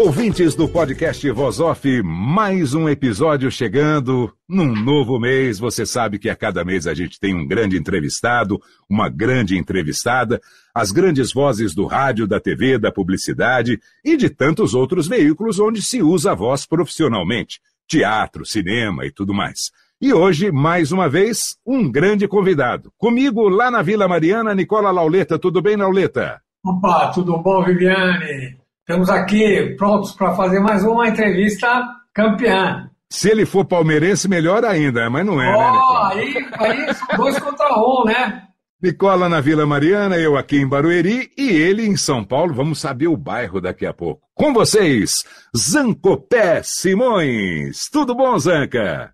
Ouvintes do podcast Voz Off, mais um episódio chegando. Num novo mês, você sabe que a cada mês a gente tem um grande entrevistado, uma grande entrevistada, as grandes vozes do rádio, da TV, da publicidade e de tantos outros veículos onde se usa a voz profissionalmente, teatro, cinema e tudo mais. E hoje, mais uma vez, um grande convidado. Comigo, lá na Vila Mariana, Nicola Lauleta. Tudo bem, Lauleta? Opa, tudo bom, Viviane? Estamos aqui prontos para fazer mais uma entrevista campeã. Se ele for palmeirense, melhor ainda, mas não é, oh, né, Nicola? Aí, aí são dois contra um, né? Nicola na Vila Mariana, eu aqui em Barueri e ele em São Paulo. Vamos saber o bairro daqui a pouco. Com vocês, Zancopé Simões. Tudo bom, Zanca?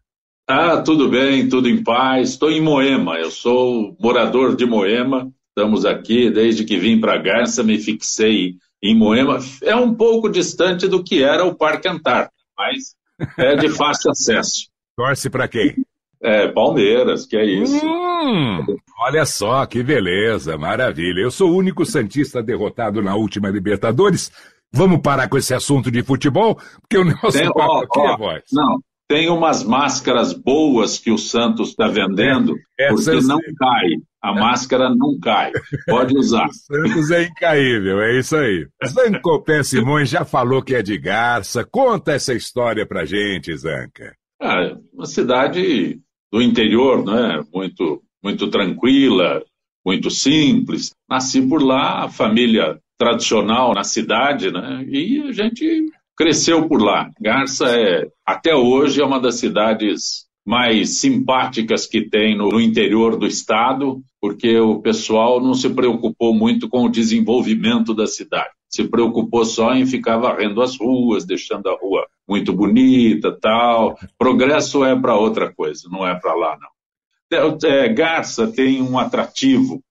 Ah, tudo bem, tudo em paz. Estou em Moema, eu sou morador de Moema. Estamos aqui desde que vim para Garça, me fixei em Moema. É um pouco distante do que era o Parque Antártico, mas é de fácil acesso. Torce para quem? É, Palmeiras, que é isso. Hum, olha só, que beleza, maravilha. Eu sou o único Santista derrotado na última Libertadores. Vamos parar com esse assunto de futebol? Porque o nosso Tem, papo ó, aqui ó, é voz. Não, tem umas máscaras boas que o Santos está vendendo, Essa porque eu não sei. cai. A máscara não cai. Pode usar. O Santos é incaível, é isso aí. Zancopé Simões já falou que é de Garça. Conta essa história pra gente, Zanca. Ah, uma cidade do interior, né? Muito, muito tranquila, muito simples. Nasci por lá, a família tradicional na cidade, né? E a gente cresceu por lá. Garça é, até hoje, é uma das cidades mais simpáticas que tem no, no interior do estado, porque o pessoal não se preocupou muito com o desenvolvimento da cidade. Se preocupou só em ficar varrendo as ruas, deixando a rua muito bonita, tal. Progresso é para outra coisa, não é para lá não. É, Garça tem um atrativo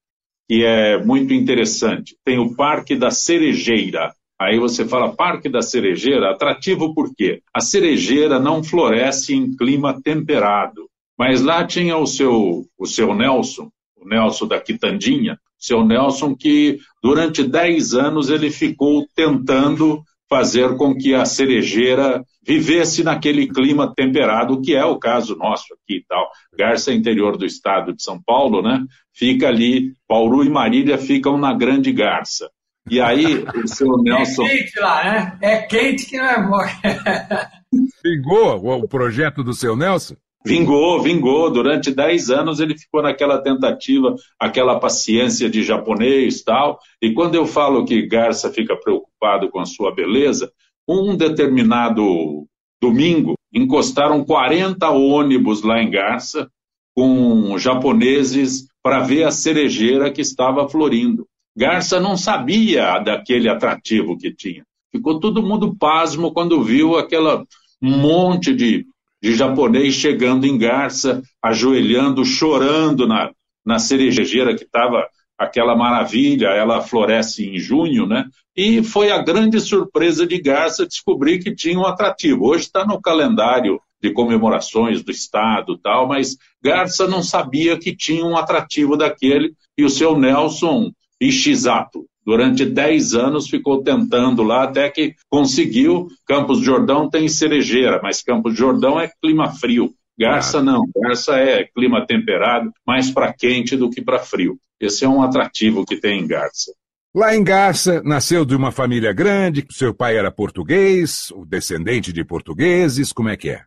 que é muito interessante. Tem o Parque da Cerejeira. Aí você fala Parque da Cerejeira, atrativo por quê? A cerejeira não floresce em clima temperado. Mas lá tinha o seu, o seu Nelson, o Nelson da Quitandinha, seu Nelson que durante 10 anos ele ficou tentando fazer com que a cerejeira vivesse naquele clima temperado, que é o caso nosso aqui e tal. Garça interior do estado de São Paulo, né? Fica ali, Bauru e Marília ficam na Grande Garça. E aí, o seu Nelson. É quente lá, né? É quente que não é bom. Vingou o o projeto do seu Nelson? Vingou, vingou. Durante 10 anos ele ficou naquela tentativa, aquela paciência de japonês tal. E quando eu falo que Garça fica preocupado com a sua beleza, um determinado domingo encostaram 40 ônibus lá em Garça com japoneses para ver a cerejeira que estava florindo. Garça não sabia daquele atrativo que tinha. Ficou todo mundo pasmo quando viu aquela monte de, de japonês chegando em Garça, ajoelhando, chorando na, na cerejeira que estava aquela maravilha, ela floresce em junho, né? E foi a grande surpresa de Garça descobrir que tinha um atrativo. Hoje está no calendário de comemorações do Estado tal, mas Garça não sabia que tinha um atrativo daquele e o seu Nelson Ishizato, durante 10 anos ficou tentando lá até que conseguiu. Campos do Jordão tem cerejeira, mas Campos do Jordão é clima frio. Garça não, Garça é clima temperado, mais para quente do que para frio. Esse é um atrativo que tem em Garça. Lá em Garça, nasceu de uma família grande, seu pai era português, descendente de portugueses, como é que é?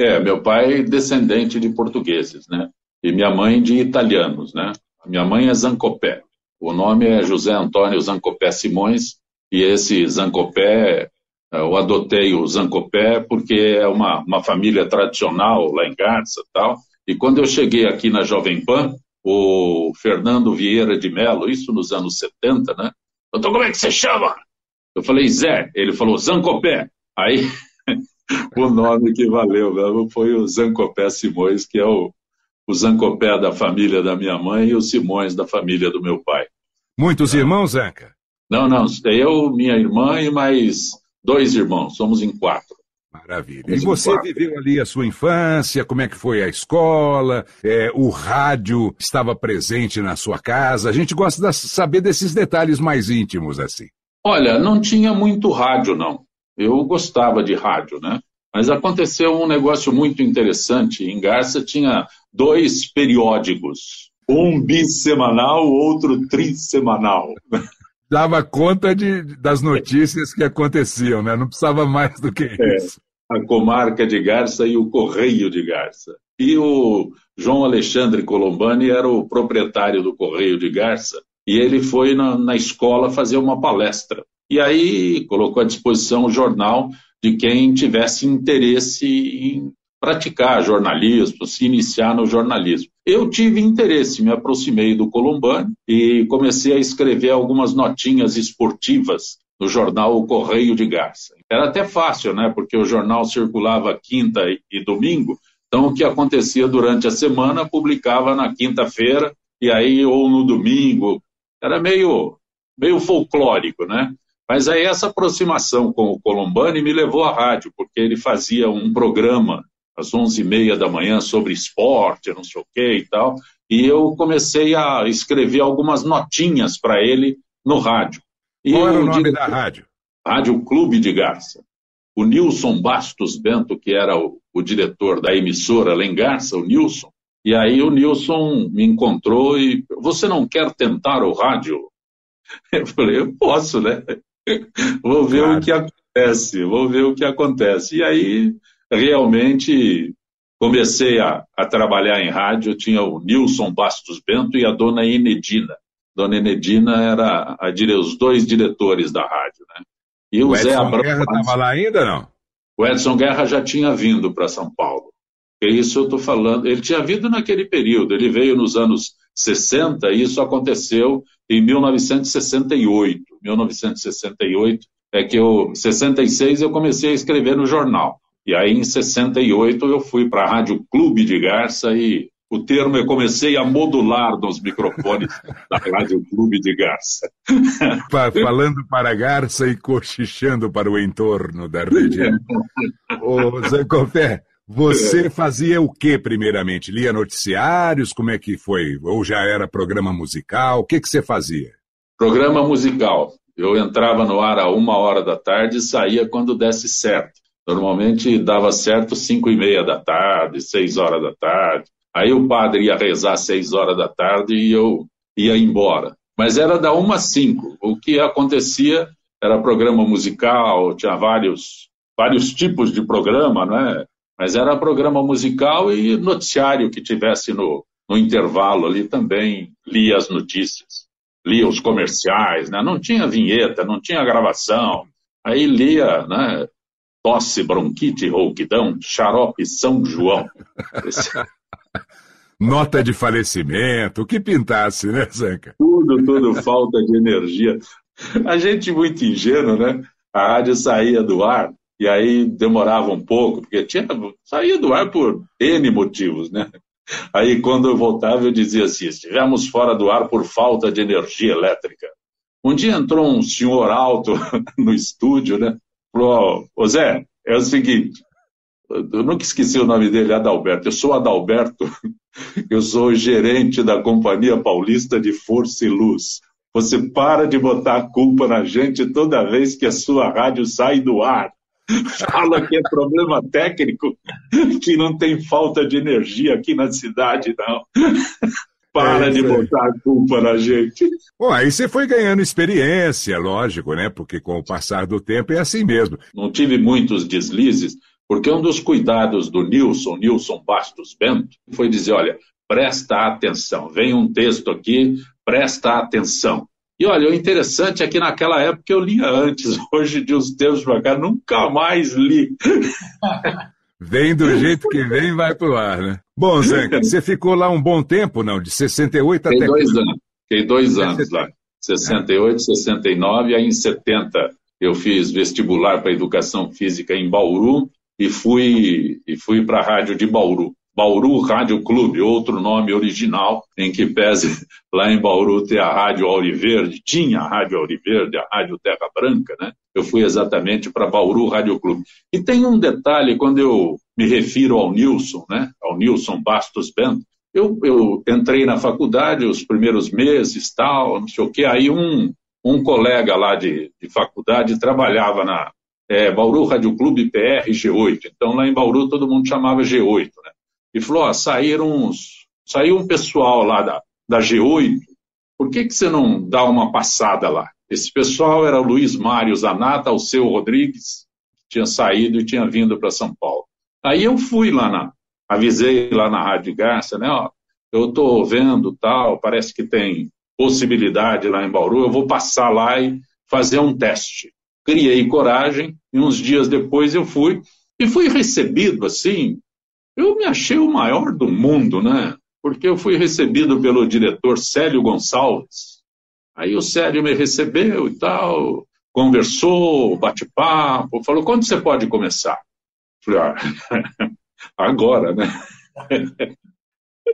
É, meu pai descendente de portugueses, né? E minha mãe de italianos, né? Minha mãe é Zancopé. O nome é José Antônio Zancopé Simões e esse Zancopé, eh, eu adotei o Zancopé porque é uma, uma família tradicional lá em Garça tal. E quando eu cheguei aqui na Jovem Pan, o Fernando Vieira de Mello, isso nos anos 70, né? Doutor, como é que você chama? Eu falei, Zé. Ele falou, Zancopé. Aí, o nome que valeu mesmo foi o Zancopé Simões, que é o, o Zancopé da família da minha mãe e o Simões da família do meu pai. Muitos irmãos, Zanca? Não, não. Eu, minha irmã e mais dois irmãos. Somos em quatro. Maravilha. E você viveu ali a sua infância? Como é que foi a escola? É, o rádio estava presente na sua casa? A gente gosta de saber desses detalhes mais íntimos assim. Olha, não tinha muito rádio, não. Eu gostava de rádio, né? Mas aconteceu um negócio muito interessante. Em Garça tinha dois periódicos, um bissemanal, outro trissemanal. Dava conta de, das notícias que aconteciam, né? Não precisava mais do que é, isso. A comarca de Garça e o Correio de Garça. E o João Alexandre Colombani era o proprietário do Correio de Garça. E ele foi na, na escola fazer uma palestra. E aí colocou à disposição o jornal de quem tivesse interesse em praticar jornalismo, se iniciar no jornalismo. Eu tive interesse, me aproximei do Colombani e comecei a escrever algumas notinhas esportivas no jornal O Correio de Garça. Era até fácil, né? Porque o jornal circulava quinta e domingo, então o que acontecia durante a semana publicava na quinta-feira e aí ou no domingo. Era meio meio folclórico, né? Mas aí essa aproximação com o Colombani me levou à rádio, porque ele fazia um programa às 11h30 da manhã sobre esporte, não sei o que e tal, e eu comecei a escrever algumas notinhas para ele no rádio. E Qual era o nome da rádio? Rádio Clube de Garça. O Nilson Bastos Bento, que era o, o diretor da emissora lá em Garça, o Nilson, e aí o Nilson me encontrou e você não quer tentar o rádio? Eu falei, eu posso, né? Vou ver claro. o que acontece, vou ver o que acontece. E aí, realmente, comecei a, a trabalhar em rádio, tinha o Nilson Bastos Bento e a dona Enedina. Dona Enedina era a, os dois diretores da rádio, né? E o, o Zé Abrão. Guerra estava lá ainda, não? O Edson Guerra já tinha vindo para São Paulo. É isso eu estou falando. Ele tinha vindo naquele período, ele veio nos anos 60 e isso aconteceu em 1968. 1968 é que eu, 66 eu comecei a escrever no jornal. E aí em 68 eu fui para a Rádio Clube de Garça e o termo eu comecei a modular nos microfones da Rádio Clube de Garça. Falando para Garça e cochichando para o entorno da região. Ô, Zé Cofé, você fazia o que primeiramente? Lia noticiários? Como é que foi? Ou já era programa musical? O que, que você fazia? Programa musical. Eu entrava no ar a uma hora da tarde e saía quando desse certo. Normalmente dava certo cinco e meia da tarde, seis horas da tarde. Aí o padre ia rezar às seis horas da tarde e eu ia embora. Mas era da uma às cinco. O que acontecia era programa musical, tinha vários, vários tipos de programa, não é? Mas era programa musical e noticiário que tivesse no, no intervalo ali também lia as notícias, lia os comerciais, né? não tinha vinheta, não tinha gravação. Aí lia, né? Tosse, bronquite, rouquidão, xarope São João. Esse... Nota de falecimento, o que pintasse, né, Zanca? Tudo, tudo, falta de energia. A gente muito ingênuo, né? A rádio saía do ar, e aí demorava um pouco, porque tinha, saía do ar por N motivos, né? Aí quando eu voltava eu dizia assim, estivemos fora do ar por falta de energia elétrica. Um dia entrou um senhor alto no estúdio, né? Falou, ô Zé, é o seguinte, eu nunca esqueci o nome dele, Adalberto. Eu sou Adalberto, eu sou gerente da Companhia Paulista de Força e Luz. Você para de botar a culpa na gente toda vez que a sua rádio sai do ar. fala que é problema técnico, que não tem falta de energia aqui na cidade, não. Para é de botar a culpa na gente. Bom, aí você foi ganhando experiência, lógico, né? Porque com o passar do tempo é assim mesmo. Não tive muitos deslizes, Porque um dos cuidados do Nilson, Nilson Bastos Bento, foi dizer: olha, presta atenção, vem um texto aqui, presta atenção. E olha, o interessante é que naquela época eu lia antes, hoje de uns tempos para cá, nunca mais li. Vem do jeito que vem, vai pro ar, né? Bom, Zanca, você ficou lá um bom tempo, não? De 68 Fiquei até. dois anos. Fiquei dois anos lá. 68, 69, aí em 70 eu fiz vestibular para educação física em Bauru e fui, e fui para a rádio de Bauru. Bauru Rádio Clube, outro nome original, em que pese lá em Bauru ter a Rádio Auriverde, tinha a Rádio Auriverde, a Rádio Terra Branca, né? Eu fui exatamente para Bauru Rádio Clube. E tem um detalhe, quando eu me refiro ao Nilson, né? Ao Nilson Bastos Bento, eu, eu entrei na faculdade os primeiros meses, tal, não sei o quê, aí um, um colega lá de, de faculdade trabalhava na é, Bauru Rádio Clube PR G8, então lá em Bauru todo mundo chamava G8, né? E falou: ó, saíram uns, saiu um pessoal lá da, da G8, por que, que você não dá uma passada lá? Esse pessoal era o Luiz Mário Zanata, o seu Rodrigues, que tinha saído e tinha vindo para São Paulo. Aí eu fui lá na, avisei lá na Rádio Garça, né, ó, eu estou vendo tal, parece que tem possibilidade lá em Bauru, eu vou passar lá e fazer um teste. Criei coragem e uns dias depois eu fui e fui recebido assim eu me achei o maior do mundo, né? Porque eu fui recebido pelo diretor Célio Gonçalves. Aí o Célio me recebeu e tal, conversou, bate-papo, falou: quando você pode começar? Falei: ah, agora, né?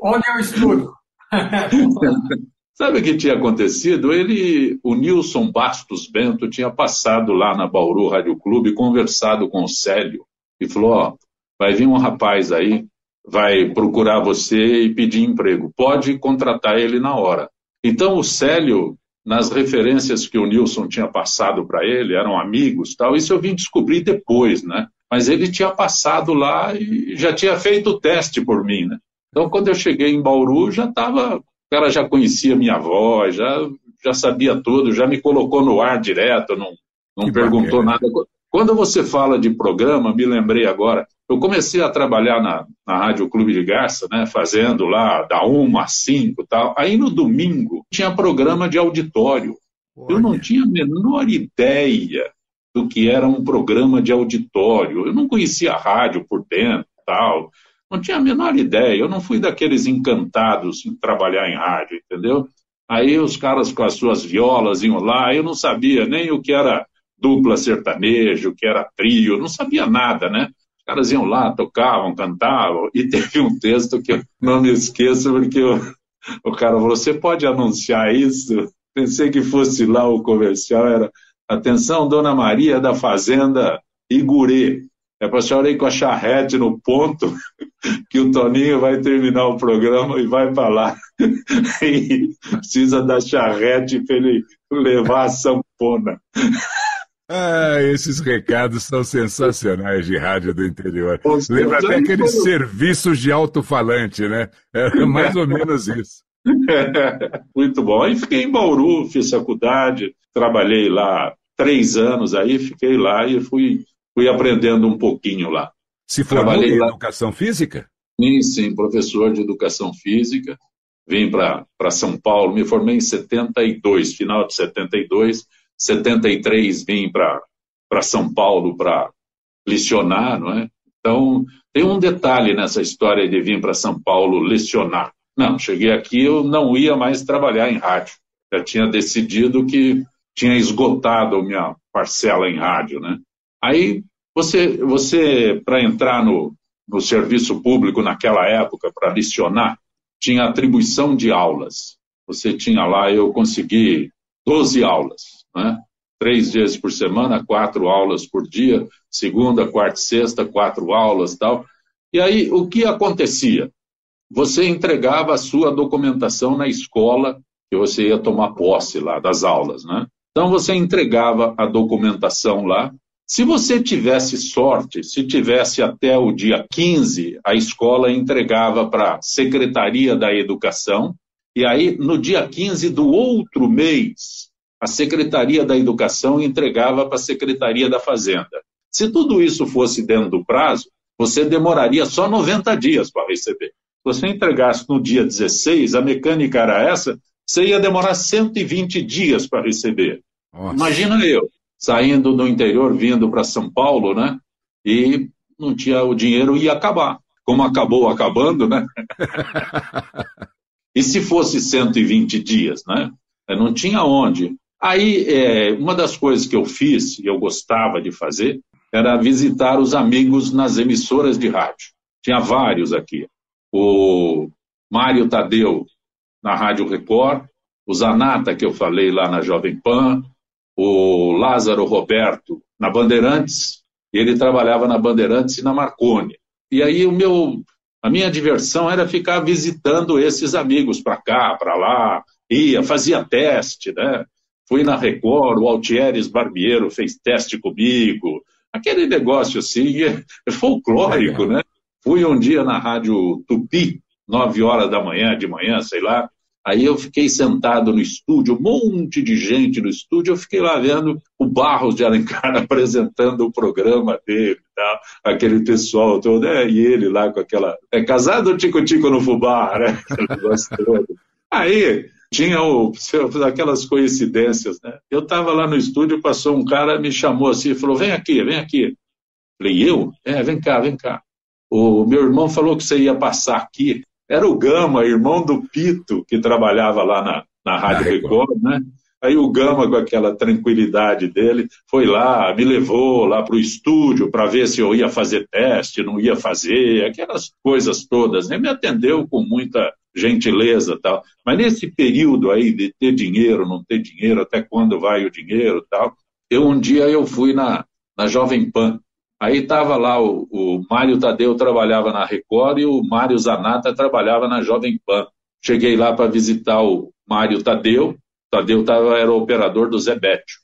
Onde eu estudo? Sabe o que tinha acontecido? Ele, o Nilson Bastos Bento, tinha passado lá na Bauru Rádio Clube, conversado com o Célio, e falou: Ó, vai vir um rapaz aí, vai procurar você e pedir emprego. Pode contratar ele na hora. Então o Célio, nas referências que o Nilson tinha passado para ele, eram amigos, tal. Isso eu vim descobrir depois, né? Mas ele tinha passado lá e já tinha feito o teste por mim, né? Então quando eu cheguei em Bauru, já estava, o cara já conhecia minha voz, já já sabia tudo, já me colocou no ar direto, não, não perguntou bacana. nada. Quando você fala de programa, me lembrei agora, eu comecei a trabalhar na, na Rádio Clube de Garça, né, fazendo lá da 1 às 5 e tal. Aí no domingo tinha programa de auditório. Olha. Eu não tinha a menor ideia do que era um programa de auditório. Eu não conhecia a rádio por dentro tal. Não tinha a menor ideia. Eu não fui daqueles encantados em trabalhar em rádio, entendeu? Aí os caras com as suas violas iam lá, eu não sabia nem o que era dupla sertanejo, que era trio, não sabia nada, né? Os caras iam lá, tocavam, cantavam, e teve um texto que eu não me esqueço, porque o, o cara falou: Você pode anunciar isso? Pensei que fosse lá o comercial, era Atenção, Dona Maria da Fazenda Igurê. É para a senhora ir com a charrete no ponto, que o Toninho vai terminar o programa e vai para lá. E precisa da charrete para ele levar a sanfona. Ah, esses recados são sensacionais de rádio do interior. Lembra até aqueles serviços de alto-falante, né? Era mais ou menos isso. Muito bom. Aí fiquei em Bauru, fiz faculdade, trabalhei lá três anos aí, fiquei lá e fui, fui aprendendo um pouquinho lá. Se formou trabalhei em lá... educação física? Sim, sim, professor de educação física. Vim para São Paulo, me formei em 72, final de 72 73 vim para São Paulo para lecionar, não é? Então, tem um detalhe nessa história de vir para São Paulo lecionar. Não, cheguei aqui, eu não ia mais trabalhar em rádio. Já tinha decidido que tinha esgotado minha parcela em rádio, né? Aí, você, você para entrar no, no serviço público naquela época, para lecionar, tinha atribuição de aulas. Você tinha lá, eu consegui 12 aulas né? três vezes por semana, quatro aulas por dia, segunda, quarta e sexta, quatro aulas tal. E aí, o que acontecia? Você entregava a sua documentação na escola que você ia tomar posse lá das aulas, né? Então, você entregava a documentação lá. Se você tivesse sorte, se tivesse até o dia 15, a escola entregava para a Secretaria da Educação, e aí, no dia 15 do outro mês, a Secretaria da Educação entregava para a Secretaria da Fazenda. Se tudo isso fosse dentro do prazo, você demoraria só 90 dias para receber. Se você entregasse no dia 16, a mecânica era essa, você ia demorar 120 dias para receber. Nossa. Imagina eu, saindo do interior, vindo para São Paulo, né? E não tinha o dinheiro, ia acabar. Como acabou acabando, né? e se fosse 120 dias, né? Não tinha onde. Aí, é, uma das coisas que eu fiz, e eu gostava de fazer, era visitar os amigos nas emissoras de rádio. Tinha vários aqui. O Mário Tadeu, na Rádio Record, o Zanata, que eu falei lá na Jovem Pan, o Lázaro Roberto, na Bandeirantes, ele trabalhava na Bandeirantes e na Marconi. E aí o meu, a minha diversão era ficar visitando esses amigos para cá, para lá, ia, fazia teste, né? Fui na Record, o Altieres Barbiero fez teste comigo, aquele negócio assim, é, é folclórico, né? Fui um dia na Rádio Tupi, nove horas da manhã, de manhã, sei lá, Aí eu fiquei sentado no estúdio, um monte de gente no estúdio, eu fiquei lá vendo o Barros de Alencar apresentando o programa dele tal, aquele pessoal todo, é, e ele lá com aquela. É casado tico-tico no fubá, né? Aí tinha o, aquelas coincidências, né? Eu estava lá no estúdio, passou um cara, me chamou assim falou: vem aqui, vem aqui. Falei, eu? É, vem cá, vem cá. O meu irmão falou que você ia passar aqui era o Gama, irmão do Pito, que trabalhava lá na, na Rádio Record, né? Aí o Gama, com aquela tranquilidade dele, foi lá, me levou lá para o estúdio para ver se eu ia fazer teste, não ia fazer, aquelas coisas todas. Né? Me atendeu com muita gentileza tal. Mas nesse período aí de ter dinheiro, não ter dinheiro, até quando vai o dinheiro tal, eu um dia eu fui na, na Jovem Pan Aí estava lá o, o Mário Tadeu trabalhava na Record e o Mário Zanata trabalhava na Jovem Pan. Cheguei lá para visitar o Mário Tadeu. Tadeu tava, era operador do Zé Bétio.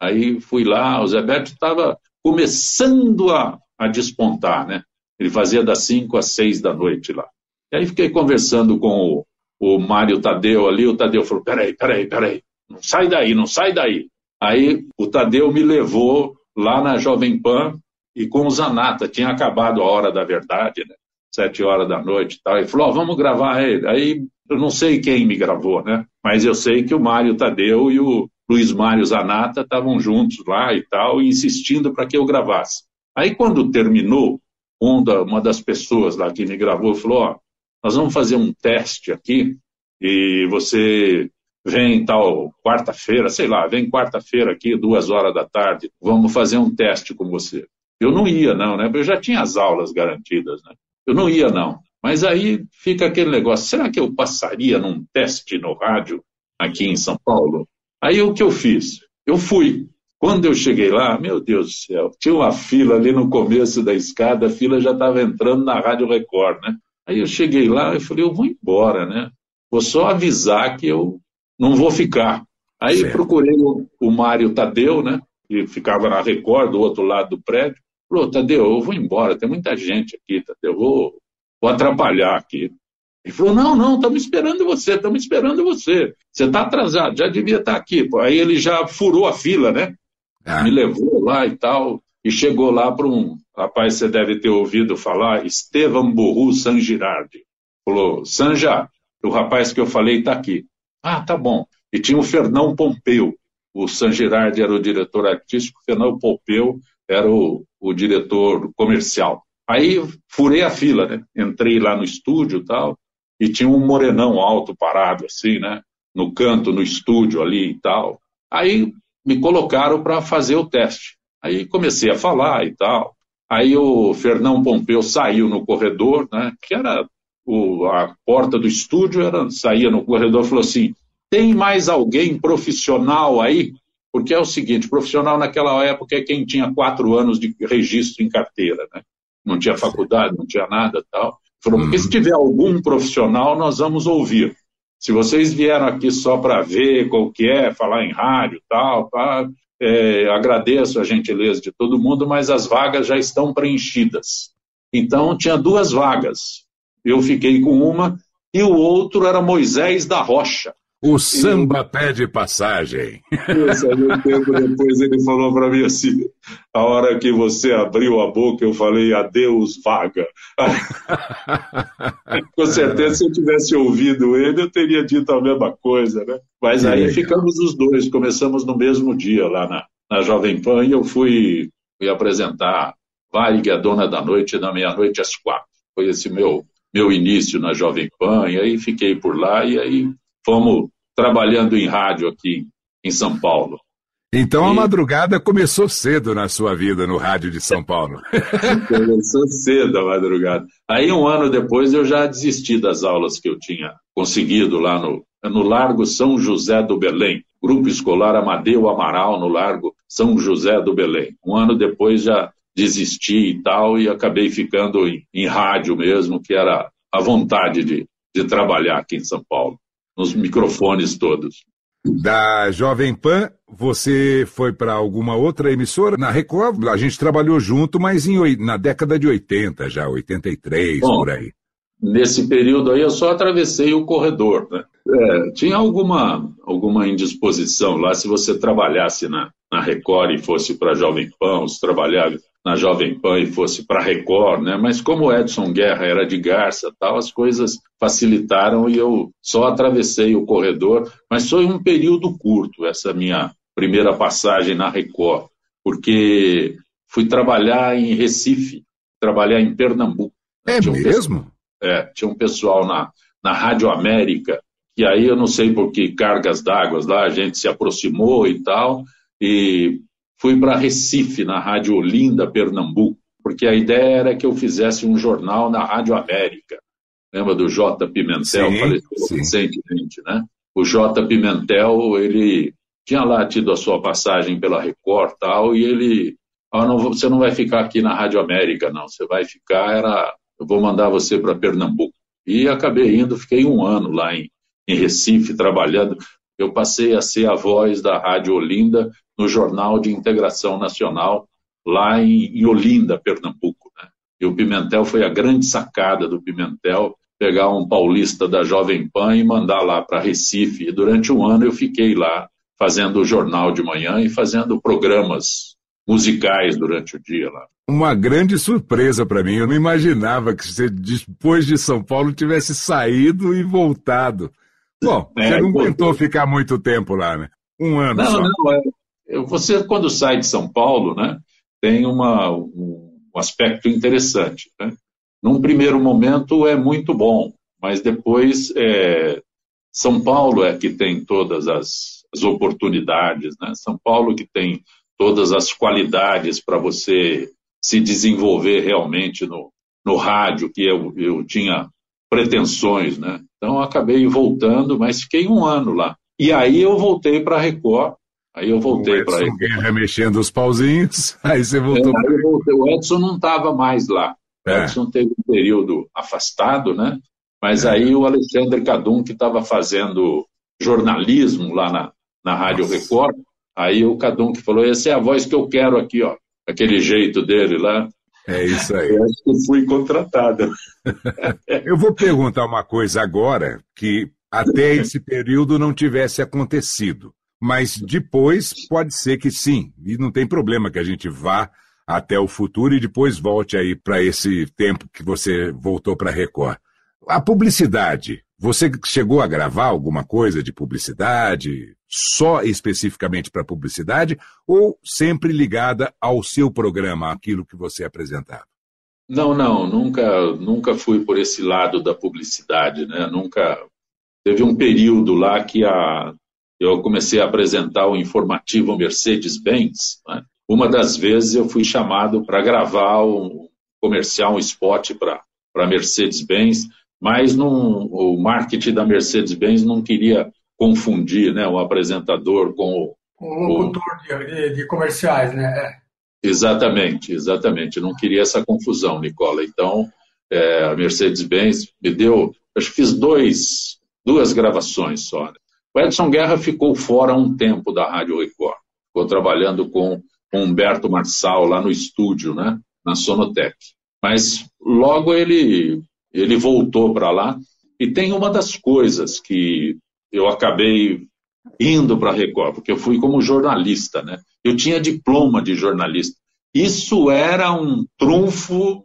Aí fui lá, o Zé Bétio estava começando a, a despontar, né? Ele fazia das 5 às 6 da noite lá. E aí fiquei conversando com o, o Mário Tadeu ali, o Tadeu falou, peraí, peraí, peraí, não sai daí, não sai daí. Aí o Tadeu me levou lá na Jovem Pan e com o Zanata, tinha acabado a hora da verdade, né? Sete horas da noite e tal. E falou: oh, vamos gravar ele. Aí eu não sei quem me gravou, né? Mas eu sei que o Mário Tadeu e o Luiz Mário Zanata estavam juntos lá e tal, insistindo para que eu gravasse. Aí quando terminou, uma das pessoas lá que me gravou falou: Ó, oh, nós vamos fazer um teste aqui e você vem tal quarta-feira, sei lá, vem quarta-feira aqui, duas horas da tarde, vamos fazer um teste com você. Eu não ia, não, né? Eu já tinha as aulas garantidas, né? Eu não ia, não. Mas aí fica aquele negócio: será que eu passaria num teste no rádio aqui em São Paulo? Aí o que eu fiz? Eu fui. Quando eu cheguei lá, meu Deus do céu, tinha uma fila ali no começo da escada, a fila já estava entrando na Rádio Record, né? Aí eu cheguei lá e falei, eu vou embora, né? Vou só avisar que eu não vou ficar. Aí certo. procurei o, o Mário Tadeu, né? Que ficava na Record, do outro lado do prédio. Falou, Tadeu, eu vou embora, tem muita gente aqui, Tadeu, eu vou, vou atrapalhar aqui. Ele falou, não, não, estamos esperando você, estamos esperando você. Você está atrasado, já devia estar tá aqui. Aí ele já furou a fila, né? Ah. Me levou lá e tal, e chegou lá para um, rapaz, você deve ter ouvido falar, Estevam Borru San Girardi. Falou, Sanja, o rapaz que eu falei está aqui. Ah, tá bom. E tinha o Fernão Pompeu. O San Girardi era o diretor artístico, o Fernão Pompeu era o, o diretor comercial. Aí furei a fila, né? Entrei lá no estúdio tal, e tinha um morenão alto parado, assim, né? No canto, no estúdio ali e tal. Aí me colocaram para fazer o teste. Aí comecei a falar e tal. Aí o Fernão Pompeu saiu no corredor, né? Que era o, a porta do estúdio, era, saía no corredor e falou assim: tem mais alguém profissional aí? Porque é o seguinte, profissional naquela época é quem tinha quatro anos de registro em carteira, né? Não tinha faculdade, não tinha nada tal. Falou, porque se uhum. tiver algum profissional, nós vamos ouvir. Se vocês vieram aqui só para ver qual que é, falar em rádio tal, tá, é, agradeço a gentileza de todo mundo, mas as vagas já estão preenchidas. Então, tinha duas vagas. Eu fiquei com uma e o outro era Moisés da Rocha. O samba pede passagem. Um tempo depois ele falou para mim assim: a hora que você abriu a boca, eu falei adeus, vaga. Com certeza, se eu tivesse ouvido ele, eu teria dito a mesma coisa, né? Mas aí ficamos os dois, começamos no mesmo dia lá na, na Jovem Pan e eu fui, fui apresentar Varig, a Dona da Noite, da meia-noite às quatro. Foi esse meu, meu início na Jovem Pan, e aí fiquei por lá e aí fomos trabalhando em rádio aqui em São Paulo. Então a madrugada começou cedo na sua vida no rádio de São Paulo. começou cedo a madrugada. Aí um ano depois eu já desisti das aulas que eu tinha conseguido lá no, no Largo São José do Belém. Grupo Escolar Amadeu Amaral no Largo São José do Belém. Um ano depois já desisti e tal e acabei ficando em, em rádio mesmo, que era a vontade de, de trabalhar aqui em São Paulo nos microfones todos. Da Jovem Pan, você foi para alguma outra emissora? Na Record, a gente trabalhou junto, mas em, na década de 80 já, 83, Bom, por aí. Nesse período aí eu só atravessei o corredor, né? É, tinha alguma, alguma indisposição lá, se você trabalhasse na, na Record e fosse para Jovem Pan, se trabalhasse na Jovem Pan e fosse para Record, né? Mas como Edson Guerra era de Garça, tal, as coisas facilitaram e eu só atravessei o corredor, mas foi um período curto essa minha primeira passagem na Record, porque fui trabalhar em Recife, trabalhar em Pernambuco. É tinha um mesmo? é, tinha um pessoal na, na Rádio América, e aí eu não sei por que cargas d'água lá, a gente se aproximou e tal, e fui para Recife, na Rádio Olinda, Pernambuco, porque a ideia era que eu fizesse um jornal na Rádio América. Lembra do J. Pimentel? Sim, faleceu recentemente, né? O J. Pimentel, ele tinha lá tido a sua passagem pela Record tal, e ele, ah, não, você não vai ficar aqui na Rádio América, não, você vai ficar, era, eu vou mandar você para Pernambuco. E acabei indo, fiquei um ano lá em, em Recife trabalhando. Eu passei a ser a voz da Rádio Olinda no Jornal de Integração Nacional, lá em, em Olinda, Pernambuco. Né? E o Pimentel foi a grande sacada do Pimentel, pegar um paulista da Jovem Pan e mandar lá para Recife. E durante um ano eu fiquei lá fazendo o jornal de manhã e fazendo programas musicais durante o dia lá. Uma grande surpresa para mim. Eu não imaginava que você, depois de São Paulo, tivesse saído e voltado. Bom, é, você não aguentou ficar muito tempo lá, né? Um ano não, só. Não, é, você, quando sai de São Paulo, né, tem uma, um, aspecto interessante. Né? Num primeiro momento é muito bom, mas depois é, São Paulo é que tem todas as, as oportunidades, né? São Paulo que tem todas as qualidades para você se desenvolver realmente no, no rádio, que eu, eu tinha pretensões, né? Então acabei voltando, mas fiquei um ano lá. E aí eu voltei para a Record Aí eu voltei para ele. Guerra mexendo os pauzinhos, aí você voltou. É, aí voltei. O Edson não estava mais lá. O é. Edson teve um período afastado, né? Mas é. aí o Alexandre Cadum, que estava fazendo jornalismo lá na, na Rádio Nossa. Record, aí o Cadum que falou: essa é a voz que eu quero aqui, ó. Aquele jeito dele lá. É isso aí. Eu acho que fui contratado. eu vou perguntar uma coisa agora que até esse período não tivesse acontecido. Mas depois pode ser que sim, e não tem problema que a gente vá até o futuro e depois volte aí para esse tempo que você voltou para Record. A publicidade, você chegou a gravar alguma coisa de publicidade, só especificamente para publicidade, ou sempre ligada ao seu programa, aquilo que você apresentava? Não, não, nunca, nunca fui por esse lado da publicidade, né? Nunca teve um período lá que a eu comecei a apresentar o informativo Mercedes-Benz. Né? Uma das vezes eu fui chamado para gravar um comercial, um spot para Mercedes-Benz, mas não, o marketing da Mercedes-Benz não queria confundir né, o apresentador com o. Um locutor o... de, de, comerciais, né? É. Exatamente, exatamente. Não queria essa confusão, Nicola. Então, é, a Mercedes-Benz me deu. Acho que fiz dois, duas gravações só. Né? O Edson Guerra ficou fora um tempo da Rádio Record. Ficou trabalhando com, Humberto Marçal lá no estúdio, né, na Sonotec. Mas logo ele, ele voltou para lá. E tem uma das coisas que eu acabei indo para a Record, porque eu fui como jornalista, né? Eu tinha diploma de jornalista. Isso era um trunfo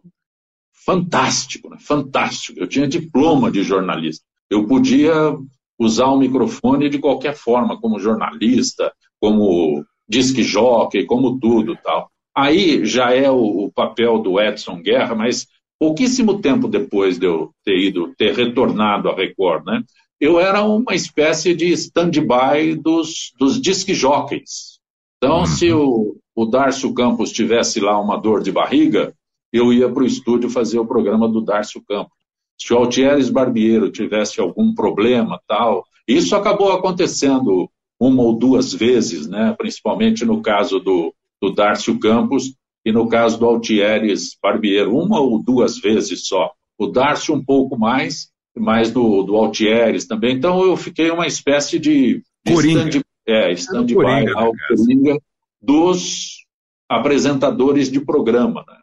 fantástico, né? fantástico. Eu tinha diploma de jornalista. Eu podia usar o microfone de qualquer forma, como jornalista, como disque jockey, como tudo tal. Aí já é o, o papel do Edson Guerra, mas pouquíssimo tempo depois de eu ter ido, ter retornado à Record, né? Eu era uma espécie de stand-by dos, dos disque jockeys. Então, uhum. se o, o Darcio Campos tivesse lá uma dor de barriga, eu ia para o estúdio fazer o programa do Darcio Campos. Se o Altieres Barbiero tivesse algum problema, tal, isso acabou acontecendo uma ou duas vezes, né? principalmente no caso do, do Darcio Campos e no caso do Altieres Barbiero, uma ou duas vezes só. O Darcio um pouco mais, mais do, do Altieres também. Então eu fiquei uma espécie de, de stand, é, stand-by, Coringa, dos apresentadores de programa. Né?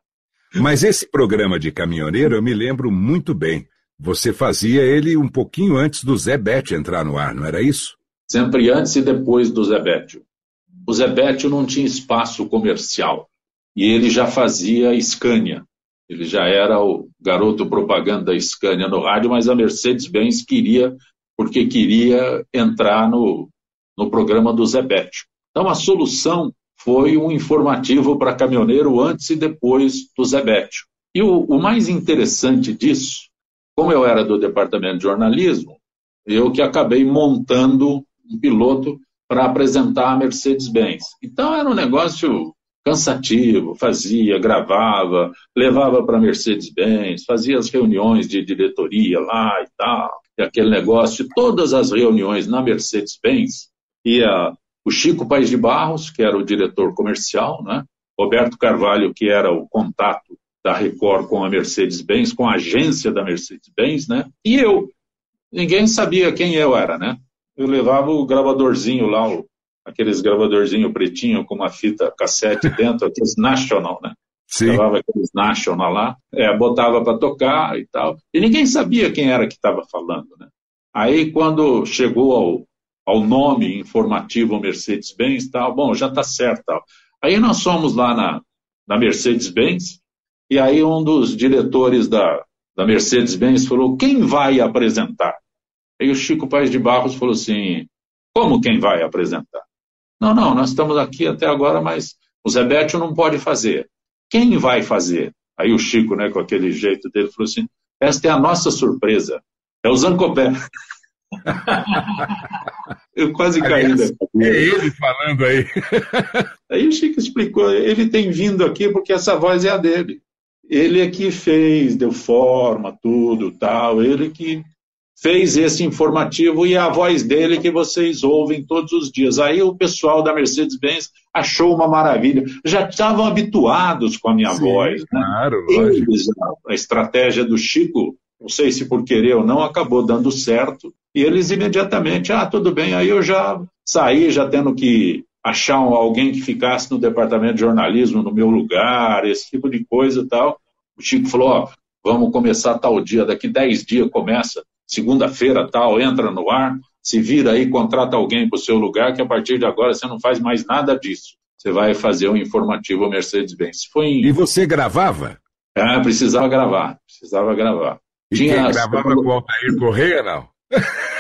Mas esse programa de caminhoneiro eu me lembro muito bem. Você fazia ele um pouquinho antes do Zé Bétio entrar no ar, não era isso? Sempre antes e depois do Zé Bétio. O Zé Bétio não tinha espaço comercial e ele já fazia Scania. Ele já era o garoto propaganda da Scania no rádio, mas a Mercedes-Benz queria, porque queria entrar no, no programa do Zé Bétio. Então a solução foi um informativo para caminhoneiro antes e depois do Zebetio. E o, o, mais interessante disso, como eu era do departamento de jornalismo, eu que acabei montando um piloto para apresentar a Mercedes-Benz. Então era um negócio cansativo, fazia, gravava, levava para Mercedes-Benz, fazia as reuniões de diretoria lá e tal, e aquele negócio, todas as reuniões na Mercedes-Benz, ia o Chico Paes de Barros, que era o diretor comercial, né? Roberto Carvalho, que era o contato da Record com a Mercedes-Benz, com a agência da Mercedes-Benz, né? E eu. Ninguém sabia quem eu era, né? Eu levava o gravadorzinho lá, o, aqueles gravadorzinho pretinho com uma fita cassete dentro, aqueles National, né? Sim. Levava aqueles National lá, é, botava para tocar e tal. E ninguém sabia quem era que estava falando, né? Aí, quando chegou ao, ao nome informativo Mercedes-Benz, tal, bom, já está certo. Tal. Aí nós fomos lá na, na Mercedes-Benz, e aí um dos diretores da, da Mercedes-Benz falou, quem vai apresentar? Aí o Chico Paes de Barros falou assim, como quem vai apresentar? Não, não, nós estamos aqui até agora, mas o Zé Bétio não pode fazer. Quem vai fazer? Aí o Chico, né, com aquele jeito dele, falou assim, esta é a nossa surpresa, é o Zancopé. Eu quase caí da É ele falando aí. Aí o Chico explicou, ele tem vindo aqui porque essa voz é a dele. Ele é que fez, deu forma, tudo, tal. Ele que fez esse informativo e é a voz dele que vocês ouvem todos os dias. Aí o pessoal da Mercedes-Benz achou uma maravilha. Já estavam habituados com a minha Sim, voz. Né? Claro, lógico. a estratégia do Chico não sei se por querer ou não, acabou dando certo. E eles imediatamente, ah, tudo bem, aí eu já saí, já tendo que achar alguém que ficasse no departamento de jornalismo no meu lugar, esse tipo de coisa e tal. O Chico falou, ó, vamos começar tal dia, daqui 10 dias começa, segunda-feira tal, entra no ar, se vira aí, contrata alguém para o seu lugar, que a partir de agora você não faz mais nada disso. Você vai fazer um informativo Mercedes-Benz. Em... E você gravava? É, precisava gravar, precisava gravar. Tinha quem gravava com o Altair Correia, não?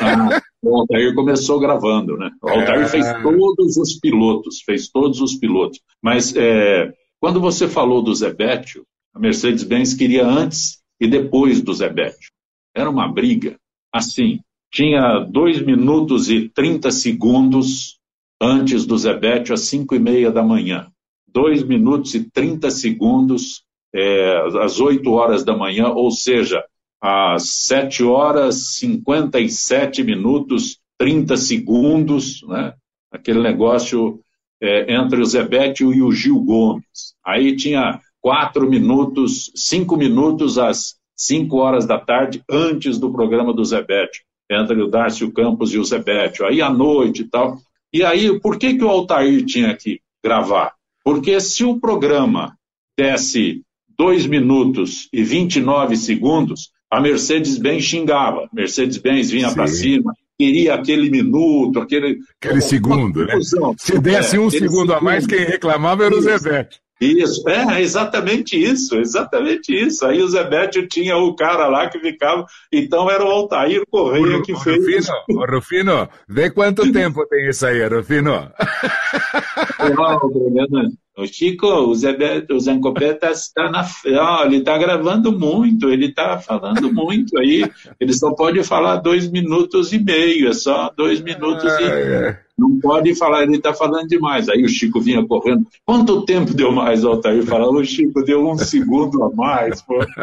Ah, o Altair começou gravando, né? O Altair é... fez todos os pilotos, fez todos os pilotos. Mas é, quando você falou do Zebetio, a Mercedes-Benz queria antes e depois do Zebetio. Era uma briga. Assim, tinha 2 minutos e 30 segundos antes do Zebetio, às 5 e meia da manhã. 2 minutos e 30 segundos é, às 8 horas da manhã, ou seja, às 7 horas 57 minutos 30 segundos, né? aquele negócio é, entre o Zebetio e o Gil Gomes. Aí tinha 4 minutos, 5 minutos às 5 horas da tarde antes do programa do Zebetio, entre o Darcio Campos e o Zebetio. Aí à noite e tal. E aí, por que, que o Altair tinha que gravar? Porque se o programa desse 2 minutos e 29 segundos, a Mercedes-Benz xingava. Mercedes-Benz vinha para cima, queria aquele minuto, aquele. Aquele segundo, né? Se desse é, um segundo, a mais, quem reclamava era o Zebete. Isso, é exatamente isso, exatamente isso. Aí o Zebete tinha o cara lá que ficava, então era o Altair Correia que fez. Rufino, Rufino, vê quanto tempo tem isso aí, Rufino. O Chico, o Zé, o Zancopé está tá na. Ó, ele está gravando muito, ele está falando muito aí. Ele só pode falar dois minutos e meio, é só dois minutos ah, e É. Não pode falar, ele está falando demais. Aí o Chico vinha correndo. Quanto tempo deu mais, Altair? Falava, o Chico deu um segundo a mais. Pô.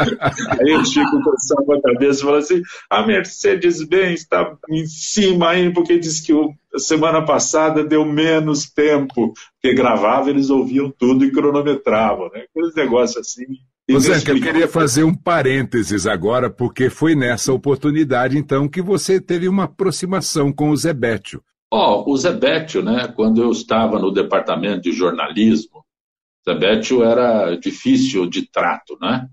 Aí o Chico coçava a cabeça e falava assim: a Mercedes-Benz está em cima aí, porque disse que o, a semana passada deu menos tempo. Porque gravava, eles ouviam tudo e cronometravam, né? Aqueles negócios assim. Zanca, eu queria fazer um parênteses agora, porque foi nessa oportunidade, então, que você teve uma aproximação com o Zebétio. Ó, oh, o Zebetio, né, quando eu estava no departamento de jornalismo, Zebetio era difícil de trato, né?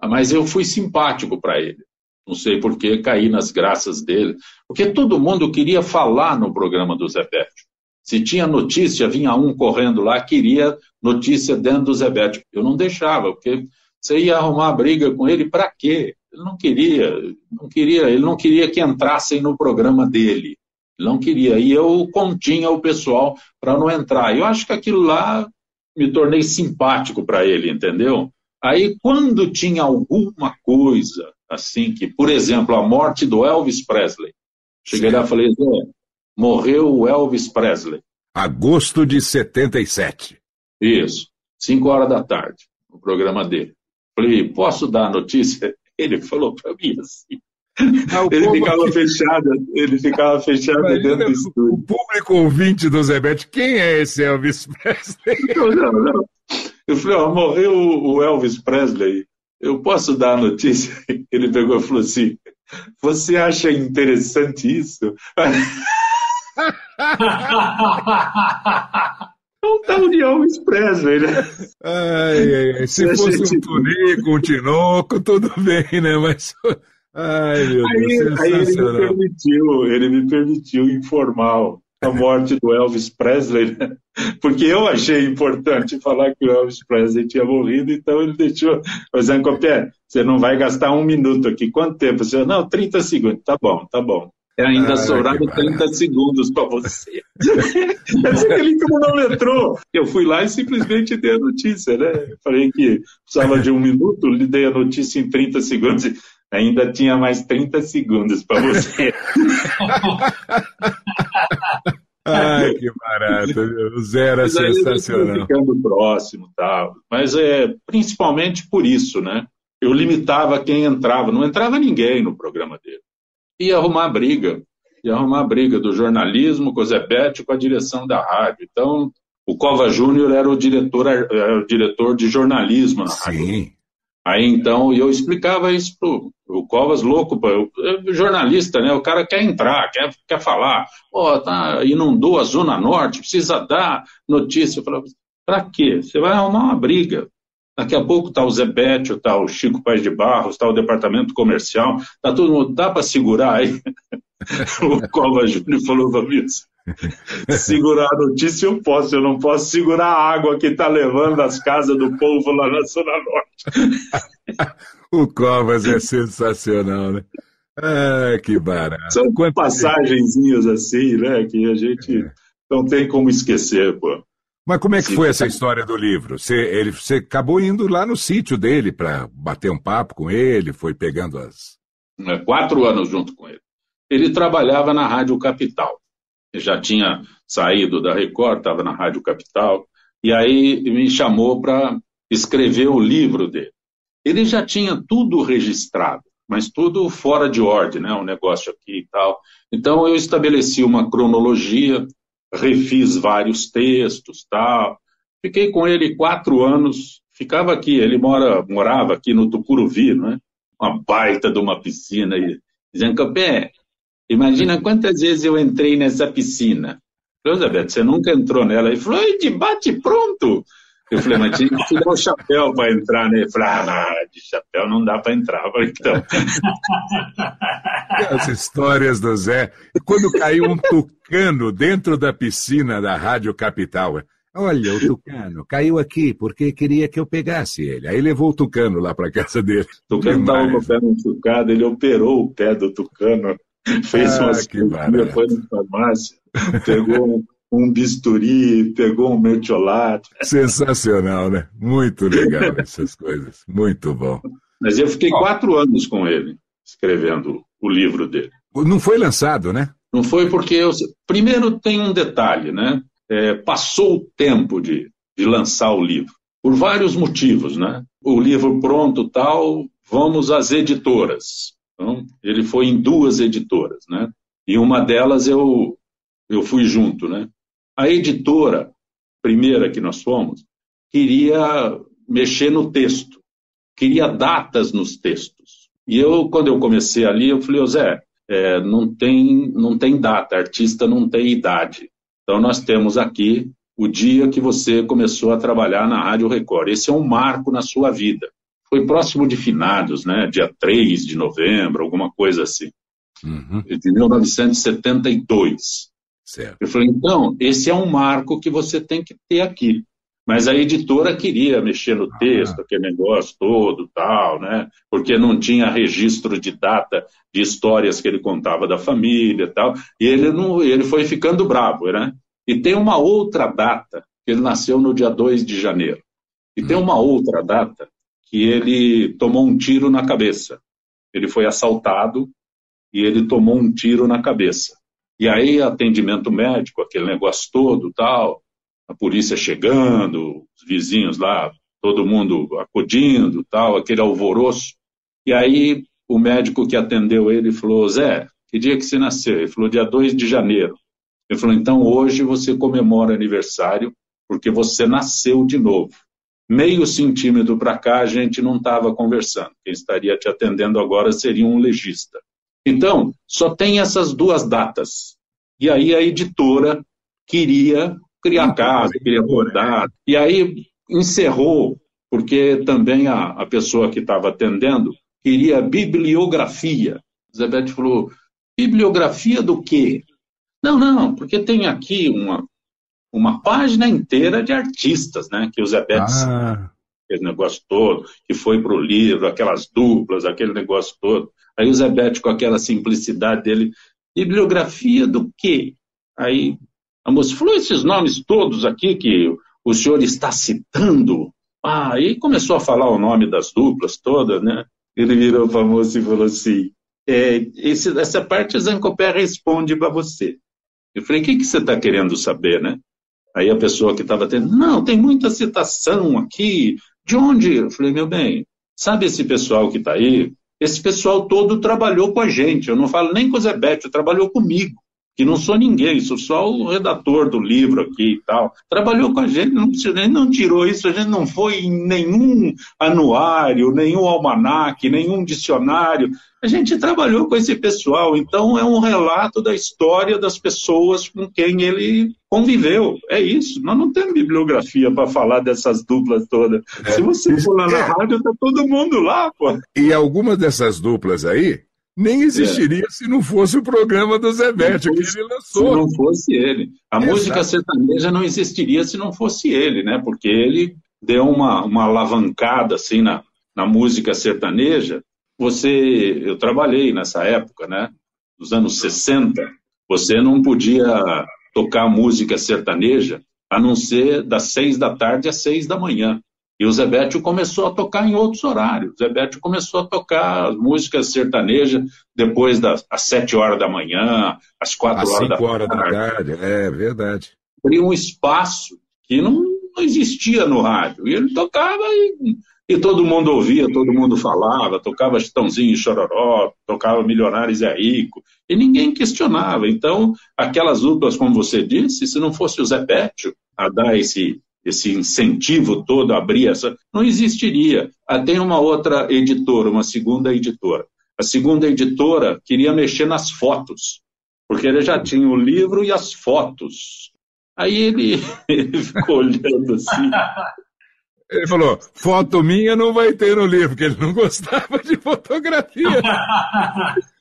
Mas eu fui simpático para ele. Não sei por que caí nas graças dele. Porque todo mundo queria falar no programa do Zebetio. Se tinha notícia, vinha um correndo lá, queria notícia dentro do Zebetio. Eu não deixava, porque você ia arrumar briga com ele para quê? Ele não queria, não queria, ele não queria que entrassem no programa dele não queria. E eu continha o pessoal para não entrar. Eu acho que aquilo lá me tornei simpático para ele, entendeu? Aí, quando tinha alguma coisa, assim, que, por exemplo, a morte do Elvis Presley, cheguei Sim. lá e falei, Zé, morreu o Elvis Presley. Agosto de 77. Isso, 5 horas da tarde, no programa dele. Falei, posso dar a notícia? Ele falou para mim assim, ele ficava fechado, ele ficava fechado Imagina dentro do estúdio. O público ouvinte do Zebete, quem é esse Elvis Presley? Não, não, não. Eu falei, ó, morreu o Elvis Presley. Eu posso dar a notícia? Ele pegou e falou assim: Você acha interessante isso? É um tal de Elvis Presley, né? Ai, ai, ai. Se fosse um turnê com o Tinoco, tudo bem, né? Mas Ai, meu aí, Deus, aí ele me permitiu, ele me permitiu informar a morte do Elvis Presley, né? porque eu achei importante falar que o Elvis Presley tinha morrido, então ele deixou. Mas, Ancopé, você não vai gastar um minuto aqui. Quanto tempo? Você, não, 30 segundos. Tá bom, tá bom. É ainda ah, sobraram 30 segundos para você. Quer dizer que ele cronometrou. Eu fui lá e simplesmente dei a notícia, né? Falei que precisava de um minuto, lhe dei a notícia em 30 segundos. Ainda tinha mais 30 segundos para você. Ai, que barato. O zero é sensacional. Ficando próximo tal. Mas é principalmente por isso, né? Eu limitava quem entrava. Não entrava ninguém no programa dele. Ia arrumar briga. Ia arrumar briga do jornalismo com o Zebete com a direção da rádio. Então, o Cova Júnior era o diretor, era o diretor de jornalismo na Sim. rádio. Aí então, eu explicava isso pro o Covas louco, eu, jornalista, né? O cara quer entrar, quer, quer falar, ó, oh, tá, inundou a Zona Norte, precisa dar notícia. Eu falava, pra quê? Você vai arrumar uma briga. Daqui a pouco tá o Zé Bétio, tá o Chico Paz de Barros, tá o departamento comercial, tá todo mundo, dá para segurar aí? o Covas Júnior falou pra mim Segurar a notícia eu posso, eu não posso segurar a água que está levando as casas do povo lá na Zona Norte. o Covas é sensacional, né? Ah, que barato. São Quanto passagenzinhas assim, né? Que a gente é. não tem como esquecer, pô. Mas como é que foi essa história do livro? Você, ele, você acabou indo lá no sítio dele para bater um papo com ele, foi pegando as. É, quatro anos junto com ele. Ele trabalhava na Rádio Capital já tinha saído da Record, estava na Rádio Capital, e aí me chamou para escrever o livro dele. Ele já tinha tudo registrado, mas tudo fora de ordem, né? Um negócio aqui e tal. Então eu estabeleci uma cronologia, refiz vários textos, tal. Fiquei com ele quatro anos. Ficava aqui. Ele mora, morava aqui no Tucuruvi, né? Uma baita de uma piscina e dizendo que Imagina quantas vezes eu entrei nessa piscina. Elizabeth, você nunca entrou nela. Ele falou, de bate pronto. Eu falei, mas tinha que tirar o chapéu para entrar, né? Ele falou, ah, de chapéu não dá para entrar. Eu falei, então. As histórias do Zé. Quando caiu um tucano dentro da piscina da Rádio Capital. Olha, o tucano caiu aqui porque queria que eu pegasse ele. Aí levou o tucano lá para casa dele. O tucano estava com o pé machucado, ele operou o pé do tucano, fez ah, uma cirurgia, foi na farmácia, pegou um bisturi, pegou um mertiolate. Sensacional, né? Muito legal essas coisas. Muito bom. Mas eu fiquei quatro anos com ele, escrevendo o livro dele. Não foi lançado, né? Não foi porque eu... Primeiro tem um detalhe, né? É, passou o tempo de, de lançar o livro, por vários motivos, né? O livro pronto tal, vamos às editoras. Então, ele foi em duas editoras, né? E uma delas eu, eu fui junto, né? A editora, primeira que nós fomos, queria mexer no texto, queria datas nos textos. E eu, quando eu comecei ali, eu falei, ô Zé, é, não, tem, não tem data, artista não tem idade. Então nós temos aqui o dia que você começou a trabalhar na Rádio Record. Esse é um marco na sua vida. Foi próximo de finados, né? dia 3 de novembro, alguma coisa assim. Uhum. De 1972. Certo. Eu falei, então, esse é um marco que você tem que ter aqui. Mas a editora queria mexer no texto, ah. aquele negócio todo, tal, né? Porque não tinha registro de data de histórias que ele contava da família, tal. E ele não, ele foi ficando bravo, né? E tem uma outra data que ele nasceu no dia 2 de janeiro. E hum. tem uma outra data que ele tomou um tiro na cabeça. Ele foi assaltado e ele tomou um tiro na cabeça. E aí, atendimento médico, aquele negócio todo, tal, a polícia chegando, os vizinhos lá, todo mundo acudindo, tal, aquele alvoroço. E aí, o médico que atendeu ele falou: Zé, que dia que você nasceu? Ele falou: dia 2 de janeiro. Ele falou: então hoje você comemora aniversário porque você nasceu de novo. Meio centímetro para cá a gente não estava conversando. Quem estaria te atendendo agora seria um legista. Então, só tem essas duas datas. E aí a editora queria criar casa, queria bordar. E aí encerrou, porque também a, a pessoa que estava atendendo queria bibliografia. Zebete falou, bibliografia do quê? Não, não, porque tem aqui uma, uma página inteira de artistas, né? Que o Zebete ah aquele negócio todo, que foi para o livro, aquelas duplas, aquele negócio todo. Aí o Zebete, com aquela simplicidade dele, bibliografia do quê? Aí a moça falou esses nomes todos aqui que o senhor está citando. Ah, aí começou a falar o nome das duplas todas, né? Ele virou moça e falou assim: é, esse, essa parte Zancopé responde para você. Eu falei: o que, que você está querendo saber, né? Aí a pessoa que estava tendo, não, tem muita citação aqui, de onde? Eu falei, meu bem, sabe esse pessoal que está aí? Esse pessoal todo trabalhou com a gente. Eu não falo nem com o Zé Beto, trabalhou comigo que não sou ninguém, sou só o redator do livro aqui e tal. Trabalhou com a gente, não, ele não tirou isso, a gente não foi em nenhum anuário, nenhum almanaque, nenhum dicionário. A gente trabalhou com esse pessoal, então é um relato da história das pessoas com quem ele conviveu. É isso. Nós não temos bibliografia para falar dessas duplas todas. É. Se você for lá na é. rádio, tá todo mundo lá, pô. E algumas dessas duplas aí nem existiria é. se não fosse o programa do Zé Bétio, que ele lançou. Se não fosse ele. A Exato. música sertaneja não existiria se não fosse ele, né? Porque ele deu uma, uma alavancada assim na, na música sertaneja. Você, eu trabalhei nessa época, né? Nos anos 60, você não podia tocar música sertaneja a não ser das seis da tarde às seis da manhã. E o Zebetio começou a tocar em outros horários. O Zebetio começou a tocar músicas sertanejas depois das às sete horas da manhã, às quatro às horas, da, horas da tarde. É verdade. Cria um espaço que não, não, existia no rádio. E ele tocava e, e, todo mundo ouvia, todo mundo falava, tocava Chitãozinho e Chororó, tocava Milionários é Rico, e ninguém questionava. Então, aquelas duplas, como você disse, se não fosse o Zebetio a dar esse esse incentivo todo a abrir essa, não existiria. Ah, tem uma outra editora, uma segunda editora. A segunda editora queria mexer nas fotos, porque ele já tinha o livro e as fotos. Aí ele, ele ficou olhando assim. Ele falou: foto minha não vai ter no livro, porque ele não gostava de fotografia.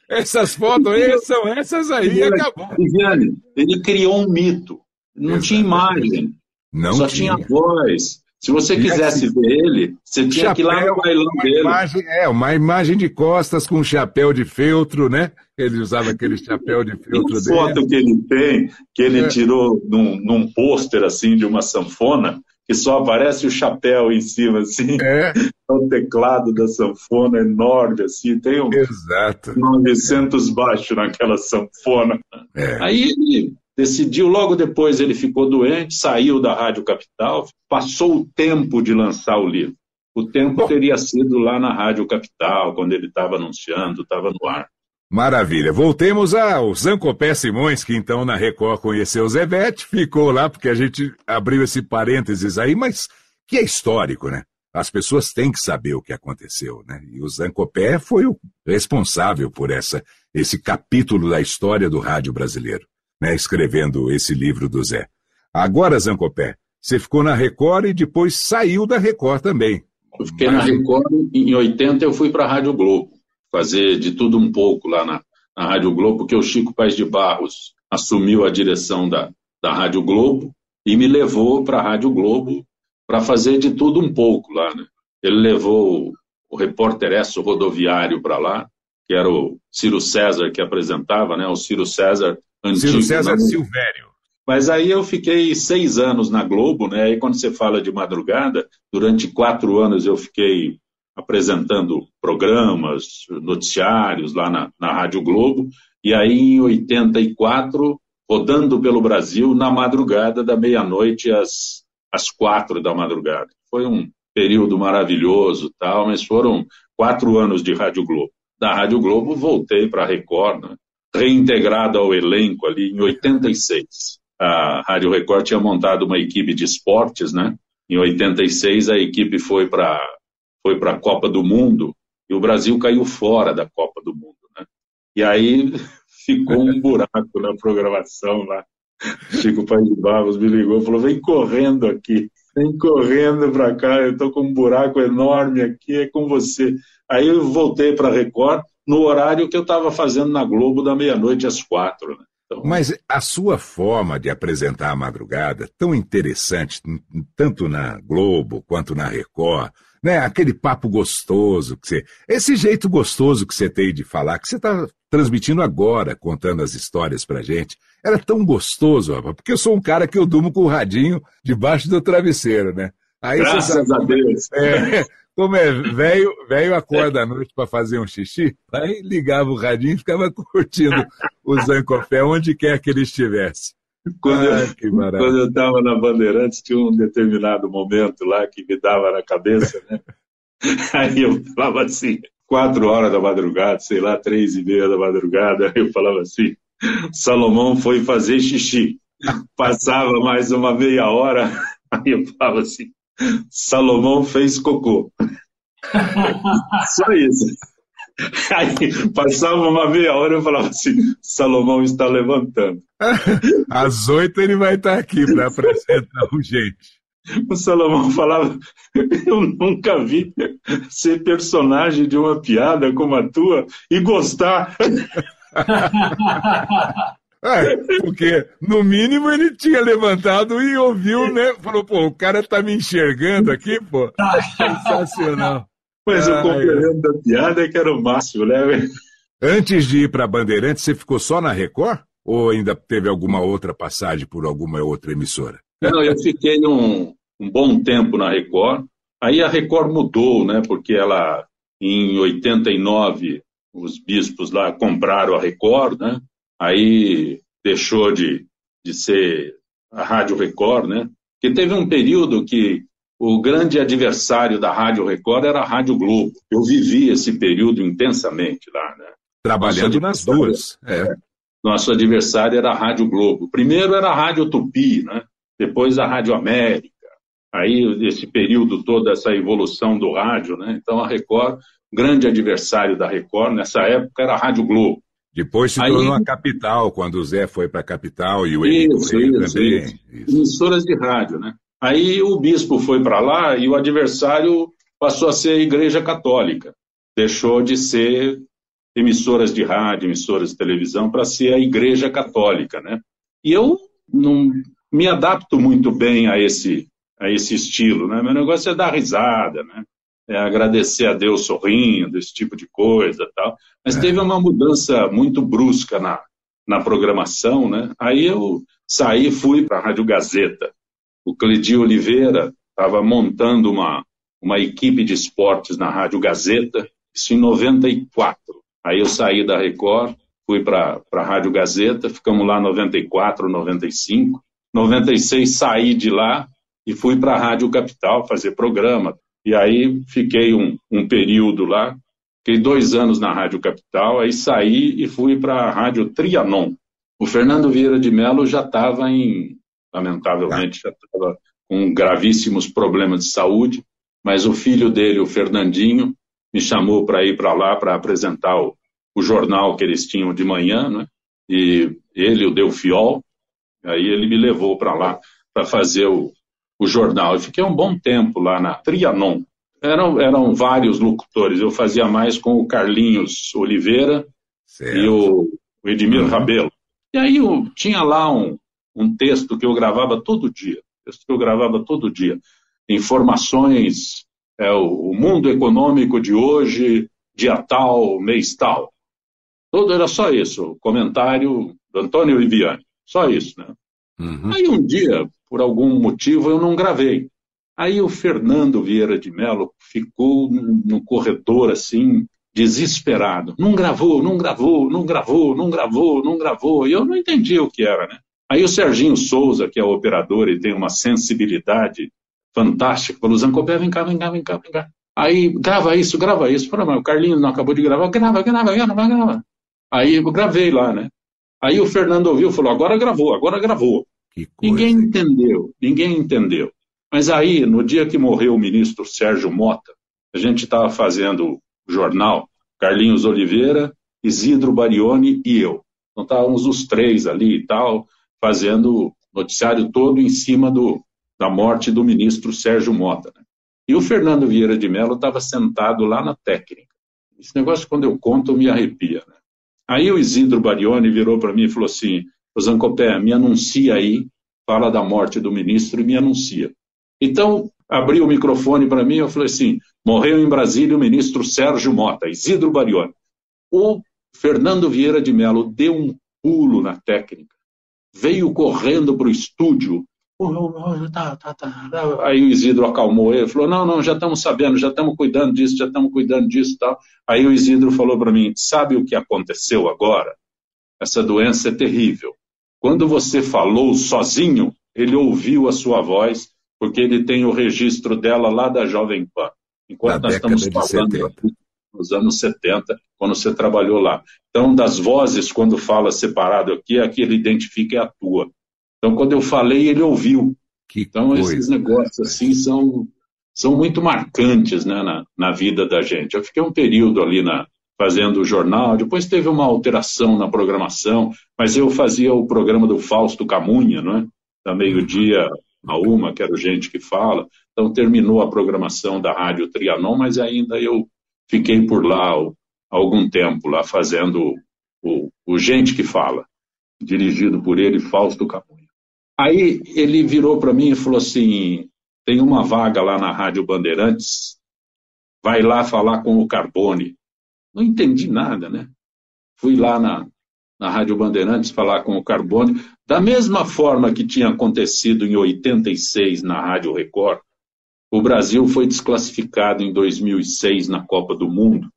essas fotos aí são essas aí e acabou. Viviane, ele criou um mito. Não Exatamente. tinha imagem. Não só tinha. tinha voz. Se você quisesse assim, ver ele, você tinha chapéu, que ir lá no bailão dele. Imagem, é, uma imagem de costas com um chapéu de feltro, né? Ele usava aquele chapéu de feltro dele. foto que ele tem, que ele é. tirou num, num pôster, assim, de uma sanfona, que só aparece o chapéu em cima, assim. É. o teclado da sanfona enorme, assim. Tem um Exato. 900 é. baixo naquela sanfona. É. Aí ele decidiu, logo depois ele ficou doente, saiu da Rádio Capital, passou o tempo de lançar o livro. O tempo teria sido lá na Rádio Capital, quando ele estava anunciando, estava no ar. Maravilha. Voltemos ao Zancopé Simões, que então na Record conheceu o Zebete, ficou lá porque a gente abriu esse parênteses aí, mas que é histórico, né? As pessoas têm que saber o que aconteceu, né? E o Zancopé foi o responsável por essa, esse capítulo da história do rádio brasileiro né, escrevendo esse livro do Zé. Agora, Zancopé, você ficou na Record e depois saiu da Record também. Eu fiquei Mas... na Record, em 80 eu fui para a Rádio Globo, fazer de tudo um pouco lá na, na Rádio Globo, porque o Chico Paes de Barros assumiu a direção da, da Rádio Globo e me levou para a Rádio Globo para fazer de tudo um pouco lá. Né? Ele levou o repórter Esso rodoviário para lá, que era o Ciro César que apresentava, né? O Ciro César antigo. Ciro César não... Silvério. Mas aí eu fiquei seis anos na Globo, né? E quando você fala de madrugada, durante quatro anos eu fiquei apresentando programas, noticiários lá na, na Rádio Globo. E aí em 84, rodando pelo Brasil na madrugada da meia-noite às, às quatro da madrugada. Foi um período maravilhoso, tal, mas foram quatro anos de Rádio Globo da Rádio Globo, voltei para a Record, né? Reintegrado ao elenco ali em 86. A Rádio Record tinha montado uma equipe de esportes, né? Em 86 a equipe foi para foi para a Copa do Mundo e o Brasil caiu fora da Copa do Mundo, né? E aí ficou um buraco na programação lá. Chico Pai de Barros me ligou falou: vem correndo aqui, vem correndo para cá, eu estou com um buraco enorme aqui, é com você. Aí eu voltei para a Record no horário que eu estava fazendo na Globo da meia-noite às quatro. Né? Então... Mas a sua forma de apresentar a madrugada, tão interessante, tanto na Globo quanto na Record, né? Aquele papo gostoso que você. Esse jeito gostoso que você tem de falar, que você está transmitindo agora, contando as histórias pra gente. Era tão gostoso, rapaz, porque eu sou um cara que eu durmo com o radinho debaixo do travesseiro, né? Aí Graças sabe, a Deus. É, como é, velho, velho acorda à noite para fazer um xixi, aí ligava o radinho e ficava curtindo o Zancofé onde quer que ele estivesse. Quando, eu, quando eu estava na Bandeirantes, tinha um determinado momento lá que me dava na cabeça, né? Aí eu falava assim, quatro horas da madrugada, sei lá, três e meia da madrugada, eu falava assim, Salomão foi fazer xixi. Passava mais uma meia hora, aí eu falava assim, Salomão fez cocô. Só isso. Aí passava uma meia hora eu falava assim: Salomão está levantando. Às oito ele vai estar aqui para apresentar o gente. O Salomão falava: Eu nunca vi ser personagem de uma piada como a tua e gostar. É, porque, no mínimo, ele tinha levantado e ouviu, né? Falou, pô, o cara tá me enxergando aqui, pô. Sensacional. Mas o complemento da piada é que era o máximo, né? Antes de ir para Bandeirantes, você ficou só na Record? Ou ainda teve alguma outra passagem por alguma outra emissora? Não, eu fiquei um, um bom tempo na Record. Aí a Record mudou, né? Porque ela, em 89, os bispos lá compraram a Record, né? Aí deixou de, de ser a Rádio Record, né? Que teve um período que o grande adversário da Rádio Record era a Rádio Globo. Eu vivi esse período intensamente lá, né? Trabalhando nas duas. É. Nosso adversário era a Rádio Globo. Primeiro era a Rádio Tupi, né? Depois a Rádio América. Aí, esse período todo, essa evolução do rádio, né? Então, a Record, grande adversário da Record, nessa época, era a Rádio Globo. Depois se tornou a capital, quando o Zé foi para a capital e o Henrique isso, também. Isso. Isso. Emissoras de rádio, né? Aí o bispo foi para lá e o adversário passou a ser a Igreja Católica. Deixou de ser emissoras de rádio, emissoras de televisão, para ser a Igreja Católica, né? E eu não me adapto muito bem a esse, a esse estilo, né? Meu negócio é dar risada, né? É agradecer a Deus sorrindo, esse tipo de coisa tal. Mas é. teve uma mudança muito brusca na, na programação, né? Aí eu saí e fui para a Rádio Gazeta. O Cledio Oliveira estava montando uma, uma equipe de esportes na Rádio Gazeta, isso em 94. Aí eu saí da Record, fui para a Rádio Gazeta, ficamos lá 94, 95. 96 saí de lá e fui para a Rádio Capital fazer programa. E aí fiquei um, um período lá, fiquei dois anos na Rádio Capital, aí saí e fui para a Rádio Trianon. O Fernando Vieira de Mello já estava em, lamentavelmente, já estava com gravíssimos problemas de saúde, mas o filho dele, o Fernandinho, me chamou para ir para lá para apresentar o, o, jornal que eles tinham de manhã, né? E ele, o Delfiol, aí ele me levou para lá para fazer o, o jornal. Eu fiquei um bom tempo lá na Trianon. Eram, eram vários locutores. Eu fazia mais com o Carlinhos Oliveira certo. e o, o Edmir uhum. Rabelo. E aí eu tinha lá um, um texto que eu gravava todo dia. Texto que eu gravava todo dia. Informações é o, o mundo econômico de hoje, dia tal, mês tal. Tudo era só isso, o comentário do Antônio Viviani, só isso, né? Uhum. Aí um dia, por algum motivo, eu não gravei. Aí o Fernando Vieira de Mello ficou no, corredor assim, desesperado. Não gravou, não gravou, não gravou, não gravou, não gravou. E eu não entendi o que era, né? Aí o Serginho Souza, que é operador e tem uma sensibilidade fantástico. Falou, Zancopé, vem cá, vem cá, vem cá, vem cá. Aí, grava isso, grava isso. Falei, mas o Carlinhos não acabou de gravar. Grava, grava, grava, grava. Aí eu gravei lá, né? Aí o Fernando ouviu e falou, agora gravou, agora gravou. Ninguém entendeu, ninguém entendeu. Mas aí, no dia que morreu o ministro Sérgio Mota, a gente estava fazendo o jornal, Carlinhos Oliveira, Isidro Barioni e eu. Então estávamos os três ali e tal, fazendo o noticiário todo em cima do, da morte do ministro Sérgio Mota. Né? E o Fernando Vieira de Mello estava sentado lá na técnica. Esse negócio, quando eu conto, me arrepia. Né? Aí o Isidro Barioni virou para mim e falou assim: Zancopé, me anuncia aí, fala da morte do ministro e me anuncia. Então, abriu o microfone para mim e eu falei assim: morreu em Brasília o ministro Sérgio Mota, Isidro Barioni. O Fernando Vieira de Mello deu um pulo na técnica, veio correndo para o estúdio Tá, tá, tá. Aí o Isidro acalmou ele, falou: Não, não, já estamos sabendo, já estamos cuidando disso, já estamos cuidando disso tal. Aí o Isidro falou para mim: Sabe o que aconteceu agora? Essa doença é terrível. Quando você falou sozinho, ele ouviu a sua voz, porque ele tem o registro dela lá da Jovem Pan. Enquanto nós estamos falando aqui, nos anos 70, quando você trabalhou lá. Então, das vozes, quando fala separado aqui, a que ele identifica é a tua. Então, quando eu falei, ele ouviu. Que então, coisa, esses negócios assim são, são muito marcantes né, na, na vida da gente. Eu fiquei um período ali na, fazendo o jornal, depois teve uma alteração na programação, mas eu fazia o programa do Fausto Camunha, não é? da meio-dia a uma, que era o Gente que Fala. Então, terminou a programação da Rádio Trianon, mas ainda eu fiquei por lá algum tempo, lá fazendo o, o Gente que Fala, dirigido por ele, Fausto Camunha. Aí ele virou para mim e falou assim: tem uma vaga lá na Rádio Bandeirantes, vai lá falar com o Carbone. Não entendi nada, né? Fui lá na, na Rádio Bandeirantes falar com o Carbone, da mesma forma que tinha acontecido em 86 na Rádio Record. O Brasil foi desclassificado em 2006 na Copa do Mundo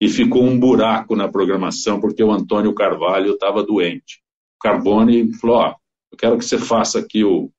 e ficou um buraco na programação porque o Antônio Carvalho estava doente. O Carbone falou: ó, eu quero que você faça aqui o,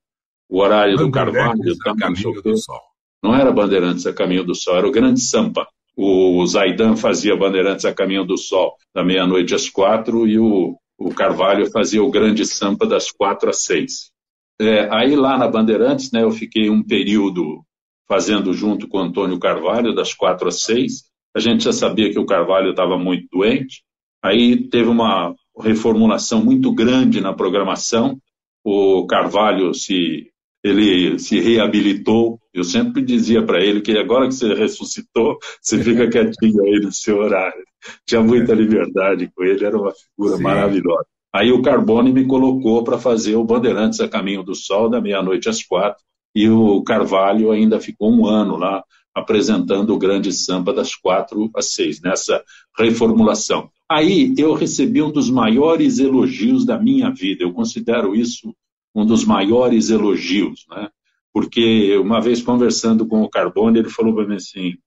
o horário do Carvalho. A caminho do Sol. Não era Bandeirantes a Caminho do Sol, era o Grande Sampa. O Zaidan fazia Bandeirantes a Caminho do Sol da meia-noite às quatro e o, o Carvalho fazia o Grande Sampa das quatro às seis. É, aí lá na Bandeirantes, né, eu fiquei um período fazendo junto com o Antônio Carvalho, das quatro às seis. A gente já sabia que o Carvalho estava muito doente. Aí teve uma reformulação muito grande na programação o Carvalho se ele se reabilitou, Eu sempre dizia para ele que agora que você ressuscitou, você fica quietinho aí no seu horário. Tinha muita liberdade com ele, era uma figura Sim. maravilhosa. Aí o Carbone me colocou para fazer o Bandeirantes a Caminho do Sol, da meia-noite às quatro, e o Carvalho ainda ficou um ano lá apresentando o grande samba das quatro às seis, nessa reformulação. Aí eu recebi um dos maiores elogios da minha vida, eu considero isso um dos maiores elogios, né? porque uma vez conversando com o Carbone, ele falou para mim assim,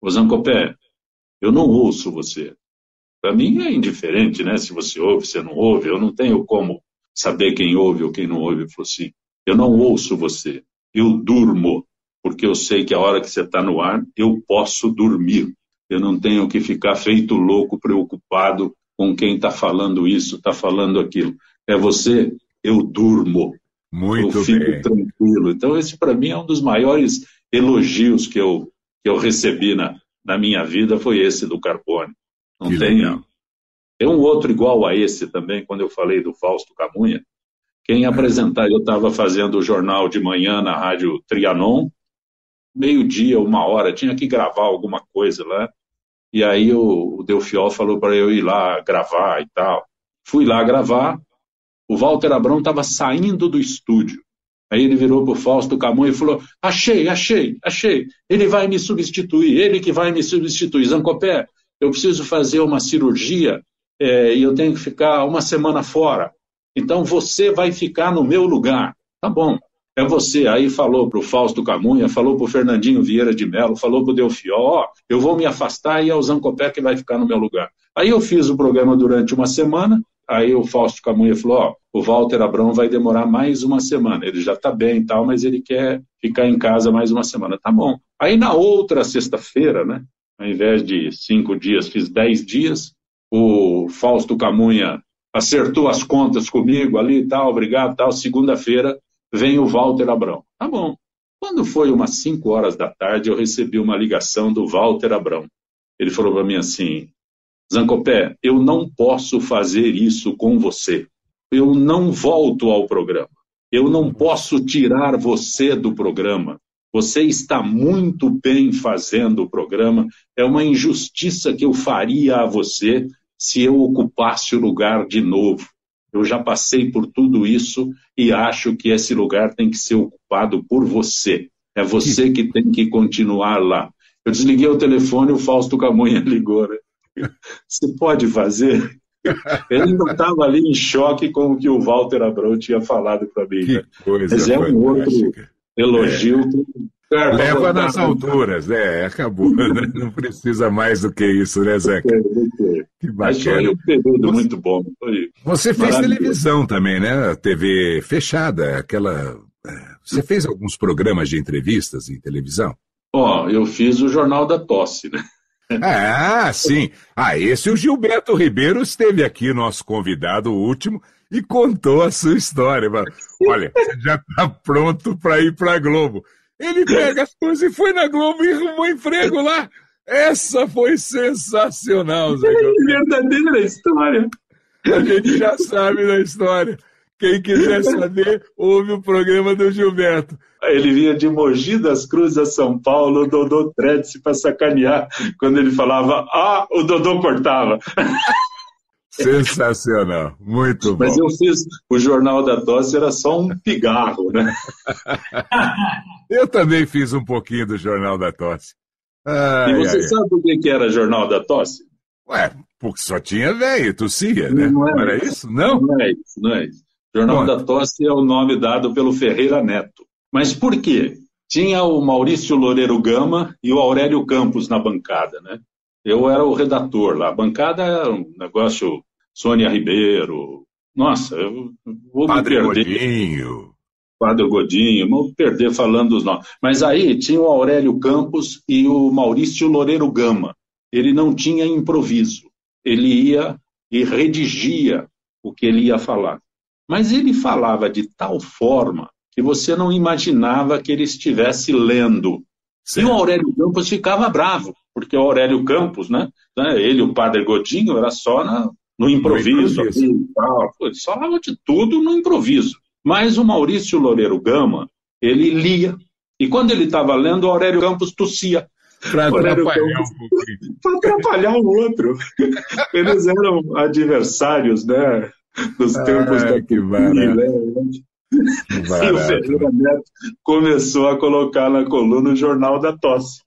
ô Zancopé, eu não ouço você. Para mim é indiferente, né? Se você ouve, se não ouve, eu não tenho como saber quem ouve ou quem não ouve. Ele falou assim, eu não ouço você, eu durmo, porque eu sei que a hora que você está no ar, eu posso dormir. Eu não tenho que ficar feito louco, preocupado com quem está falando isso, está falando aquilo. É você, eu durmo. Muito eu fico bem. tranquilo. Então, esse para mim é um dos maiores elogios que eu, que eu recebi na, na minha vida, foi esse do Carbone. Não que tem. Legal. Tem um outro igual a esse também, quando eu falei do Fausto Camunha. Quem apresentar, eu estava fazendo o jornal de manhã na rádio Trianon, meio-dia, uma hora, tinha que gravar alguma coisa lá. E aí o, o Delfiol falou para eu ir lá gravar e tal. Fui lá gravar, o Walter Abrão estava saindo do estúdio. Aí ele virou para o Fausto Camões e falou: Achei, achei, achei. Ele vai me substituir, ele que vai me substituir. Zancopé, eu preciso fazer uma cirurgia é, e eu tenho que ficar uma semana fora. Então você vai ficar no meu lugar. Tá bom, é você. Aí falou para o Fausto Camunha, falou para o Fernandinho Vieira de Mello, falou para o Delfió: Ó, eu vou me afastar e é o Zancopé que vai ficar no meu lugar. Aí eu fiz o programa durante uma semana, Aí o Fausto Camunha falou: Ó, o Walter Abrão vai demorar mais uma semana. Ele já está bem e tal, mas ele quer ficar em casa mais uma semana. Tá bom. Aí na outra sexta-feira, né? Ao invés de cinco dias, fiz dez dias. O Fausto Camunha acertou as contas comigo ali e tal, obrigado tal. Segunda-feira vem o Walter Abrão. Tá bom. Quando foi umas cinco horas da tarde, eu recebi uma ligação do Walter Abrão. Ele falou para mim assim: Zancopé, eu não posso fazer isso com você. Eu não volto ao programa. Eu não posso tirar você do programa. Você está muito bem fazendo o programa. É uma injustiça que eu faria a você se eu ocupasse o lugar de novo. Eu já passei por tudo isso e acho que esse lugar tem que ser ocupado por você. É você que tem que continuar lá. Eu desliguei o telefone e o Fausto Camunha ligou. Né? Você pode fazer? Ele ainda estava ali em choque com o que o Walter Abrão tinha falado para mim. Que coisa Mas é um outro elogio é. Leva nas alturas, é, acabou. Né? Não precisa mais do que isso, né, Zeca? Que bacana. foi um período você, muito bom. você fez televisão também, né? TV fechada, aquela. É, você fez alguns programas de entrevistas em televisão? Ó, oh, eu fiz o Jornal da Tosse, né? Ah, sim. Ah, esse o Gilberto Ribeiro esteve aqui, nosso convidado último, e contou a sua história. Olha, você já está pronto para ir para a Globo. Ele pega as coisas e foi na Globo e arrumou emprego lá. Essa foi sensacional, Zé. É verdadeira história. A gente já sabe da história. Quem quiser saber, ouve o programa do Gilberto. Ele vinha de Mogi das Cruzes a São Paulo, o Dodô Tretz para sacanear. Quando ele falava, ah, o Dodô cortava. Sensacional, muito bom. Mas eu fiz, o Jornal da Tosse era só um pigarro, né? eu também fiz um pouquinho do Jornal da Tosse. Ai, e você ai, sabe por que, era Jornal da Tosse? Ué, porque só tinha velho, tossia, né? Não, é não era isso? Não? Não é isso, não é isso. Jornal da Tosse é o nome dado pelo Ferreira Neto. Mas por quê? Tinha o Maurício Loureiro Gama e o Aurélio Campos na bancada, né? Eu era o redator lá. A bancada era um negócio Sônia Ribeiro. Nossa, eu vou Padre me perder. Godinho. Padre Godinho, vou perder falando os nomes. Mas aí tinha o Aurélio Campos e o Maurício Loureiro Gama. Ele não tinha improviso. Ele ia e redigia o que ele ia falar. Mas ele falava de tal forma que você não imaginava que ele estivesse lendo. Certo. E o Aurélio Campos ficava bravo, porque o Aurélio Campos, né, né ele o Padre Godinho, era só na, no improviso. No improviso. Ele falava de tudo no improviso. Mas o Maurício Loureiro Gama, ele lia E quando ele estava lendo, o Aurélio Campos tossia. Para atrapalhar um atrapalhar o outro. Eles eram adversários, né? Nos tempos Ah, da que barato. né? Que E o barato. Ferreira Neto começou a colocar na coluna o Jornal da Tosse.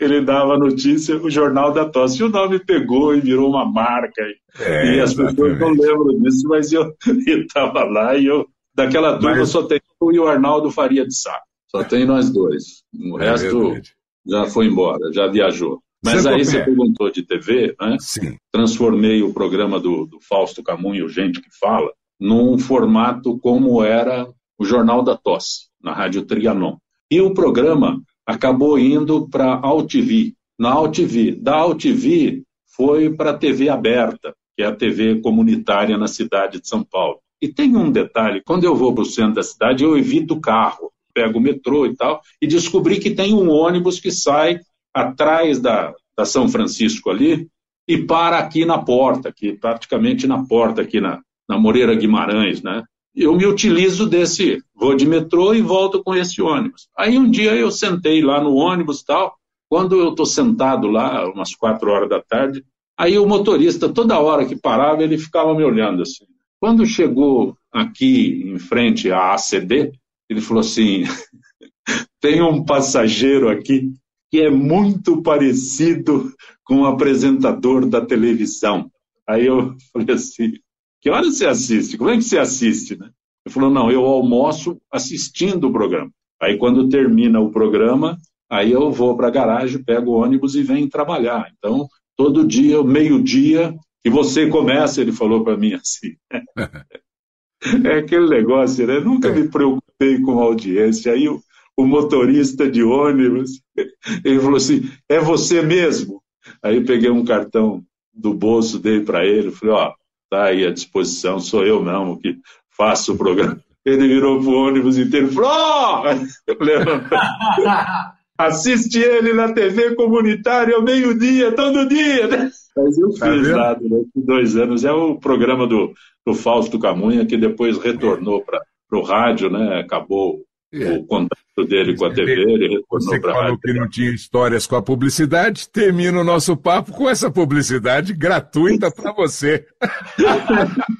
Ele dava a notícia, o Jornal da Tosse. E o nome pegou e virou uma marca. É, e as pessoas não exatamente. lembram disso, mas eu estava lá e eu. Daquela turma Mas- só tem eu e o Arnaldo Faria de Sá. Só tem nós dois. O É resto verdade. já foi embora, já viajou. Mas aí você perguntou de TV, né? Sim. transformei o programa do, do Fausto Camunho, Gente que Fala, num formato como era o Jornal da Tosse, na Rádio Trianon. E o programa acabou indo para a AltV. Na AltV. Da AltV foi para a TV aberta, que é a TV comunitária na cidade de São Paulo. E tem um detalhe, quando eu vou para o centro da cidade, eu evito o carro, pego o metrô e tal, e descobri que tem um ônibus que sai atrás da, da São Francisco ali, e para aqui na porta, aqui, praticamente na porta, aqui na, na Moreira Guimarães, né? Eu me utilizo desse, vou de metrô e volto com esse ônibus. Aí um dia eu sentei lá no ônibus tal, quando eu estou sentado lá, umas quatro horas da tarde, aí o motorista, toda hora que parava, ele ficava me olhando assim. Quando chegou aqui em frente à ACD, ele falou assim, tem um passageiro aqui que é muito parecido com o apresentador da televisão. Aí eu falei assim, que hora você assiste? Como é que você assiste? Né? Ele falou, não, eu almoço assistindo o programa. Aí quando termina o programa, aí eu vou para a garagem, pego o ônibus e venho trabalhar. Então, todo dia, meio-dia, que você começa, ele falou para mim assim. é aquele negócio, né? Nunca me preocupei com audiência. Aí o, o motorista de ônibus, ele falou assim, é você mesmo? Aí eu peguei um cartão do bolso, dei para ele, falei, ó, tá aí à disposição, sou eu mesmo que faço o programa. Ele virou pro ônibus inteiro e falou, ó! Assiste ele na TV comunitária ao meio-dia, todo dia. né? Mas eu Tá fiz vendo? lá durante dois anos. É o programa do, do Fausto Camunha, que depois retornou para o rádio, né? Acabou É. o contato dele com a TV, ele Você retornou para a falou rádio. que não tinha histórias com a publicidade, termina o nosso papo com essa publicidade gratuita para você.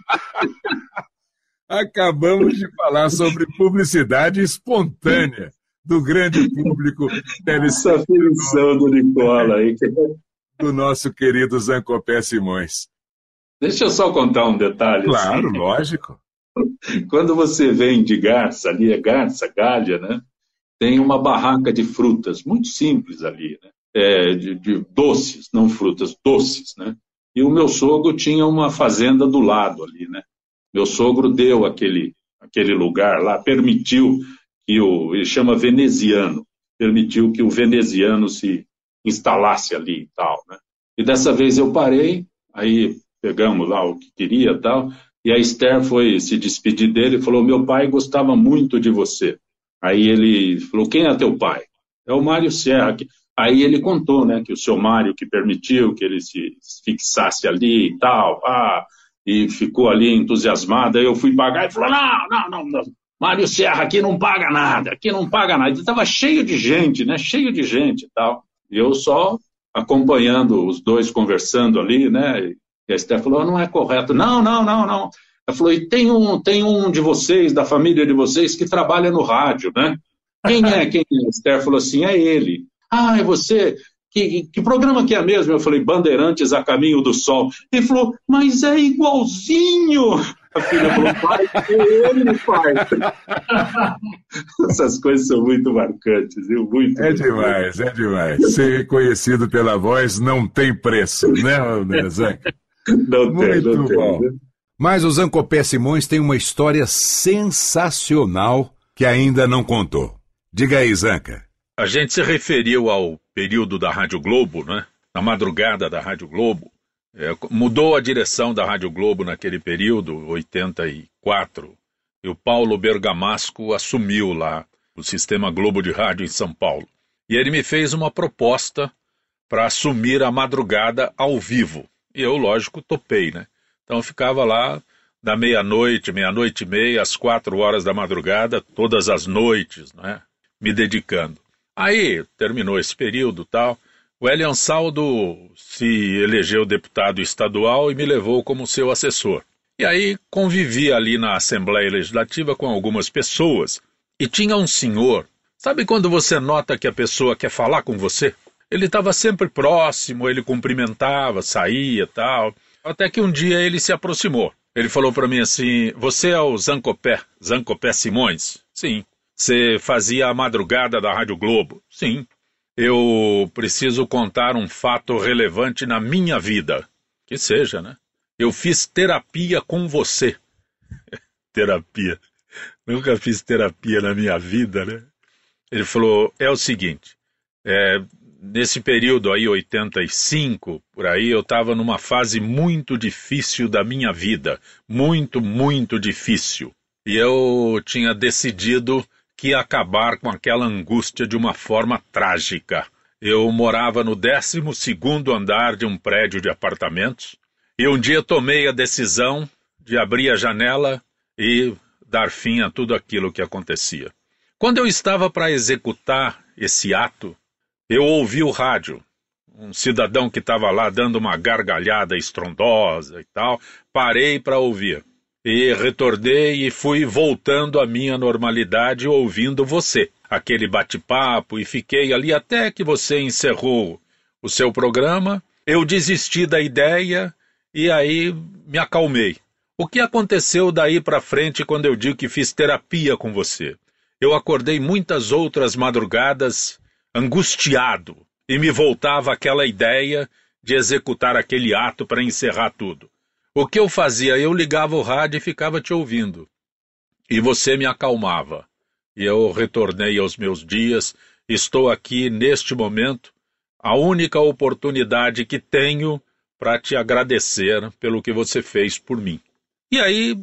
Acabamos de falar sobre publicidade espontânea do grande público Essa aflição do Nicola aí. do nosso querido Zancopé Simões. Deixa eu só contar um detalhe. Claro, assim. lógico. Quando você vem de Garça, ali é Garça, Galha, né? Tem uma barraca de frutas, muito simples ali, né? É, de, de doces, não frutas, doces, né? E o meu sogro tinha uma fazenda do lado ali, né? Meu sogro deu aquele, aquele lugar lá, permitiu que o, ele chama veneziano, permitiu que o veneziano se instalasse ali e tal, né? E dessa vez eu parei, aí pegamos lá o que queria e tal, e a Esther foi se despedir dele e falou: Meu pai gostava muito de você. Aí ele falou: Quem é teu pai? É o Mário Serra. Aí ele contou, né, que o seu Mário que permitiu que ele se fixasse ali e tal, ah, e ficou ali entusiasmado. Aí eu fui pagar e falou: Não, não, não, não. Mário Serra aqui não paga nada, aqui não paga nada. Estava cheio de gente, né, cheio de gente e tal. E eu só acompanhando os dois conversando ali, né, e a Esther falou, não é correto. Não, não, não, não. Ela falou, e tem um, tem um de vocês, da família de vocês, que trabalha no rádio, né? Quem é? Quem é? A Esther falou assim, é ele. Ah, é você? Que, que programa que é mesmo? Eu falei, Bandeirantes a Caminho do Sol. Ele falou, mas é igualzinho. A filha falou, pai, é ele, pai. Essas coisas são muito marcantes, viu? Muito. É demais, é demais. Ser conhecido pela voz não tem preço, né, né, Zanca? Não tem, Muito não tem. bom. viu? Mas o Zancopé Simões tem uma história sensacional que ainda não contou. Diga aí, Zanca. A gente se referiu ao período da Rádio Globo, né? Na madrugada da Rádio Globo. É, mudou a direção da Rádio Globo naquele período, 84, e o Paulo Bergamasco assumiu lá o sistema Globo de Rádio em São Paulo. E ele me fez uma proposta para assumir a madrugada ao vivo. E eu, lógico, topei, né? Então eu ficava lá da meia-noite, meia-noite e meia, às quatro horas da madrugada, todas as noites, né? me dedicando. Aí terminou esse período tal. O Elian Saldo se elegeu deputado estadual e me levou como seu assessor. E aí convivi ali na Assembleia Legislativa com algumas pessoas. E tinha um senhor. Sabe quando você nota que a pessoa quer falar com você? Ele estava sempre próximo, ele cumprimentava, saía tal. Até que um dia ele se aproximou. Ele falou para mim assim: Você é o Zancopé, Zancopé Simões? Sim. Você fazia a madrugada da Rádio Globo? Sim. Eu preciso contar um fato relevante na minha vida. Que seja, né? Eu fiz terapia com você. terapia. Nunca fiz terapia na minha vida, né? Ele falou: é o seguinte, é, nesse período aí, 85, por aí, eu estava numa fase muito difícil da minha vida. Muito, muito difícil. E eu tinha decidido que acabar com aquela angústia de uma forma trágica. Eu morava no 12 andar de um prédio de apartamentos e um dia tomei a decisão de abrir a janela e dar fim a tudo aquilo que acontecia. Quando eu estava para executar esse ato, eu ouvi o rádio. Um cidadão que estava lá dando uma gargalhada estrondosa e tal, parei para ouvir. E retornei e fui voltando à minha normalidade ouvindo você, aquele bate-papo, e fiquei ali até que você encerrou o seu programa. Eu desisti da ideia e aí me acalmei. O que aconteceu daí para frente quando eu digo que fiz terapia com você? Eu acordei muitas outras madrugadas angustiado e me voltava aquela ideia de executar aquele ato para encerrar tudo. O que eu fazia? Eu ligava o rádio e ficava te ouvindo. E você me acalmava. E eu retornei aos meus dias. Estou aqui neste momento. A única oportunidade que tenho para te agradecer pelo que você fez por mim. E aí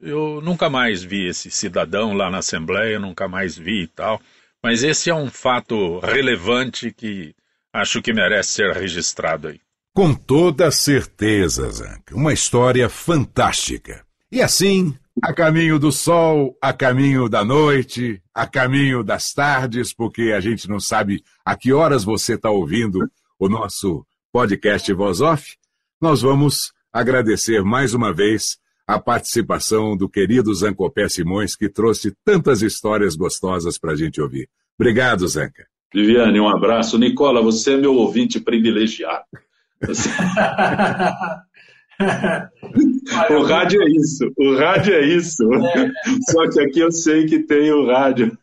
eu nunca mais vi esse cidadão lá na Assembleia, nunca mais vi e tal. Mas esse é um fato relevante que acho que merece ser registrado aí. Com toda certeza, Zanca. Uma história fantástica. E assim, a caminho do sol, a caminho da noite, a caminho das tardes, porque a gente não sabe a que horas você está ouvindo o nosso podcast Voz Off, nós vamos agradecer mais uma vez a participação do querido Zancopé Simões, que trouxe tantas histórias gostosas para a gente ouvir. Obrigado, Zanca. Viviane, um abraço. Nicola, você é meu ouvinte privilegiado. Você... o rádio é isso, o rádio é isso. É. Só que aqui eu sei que tem o rádio.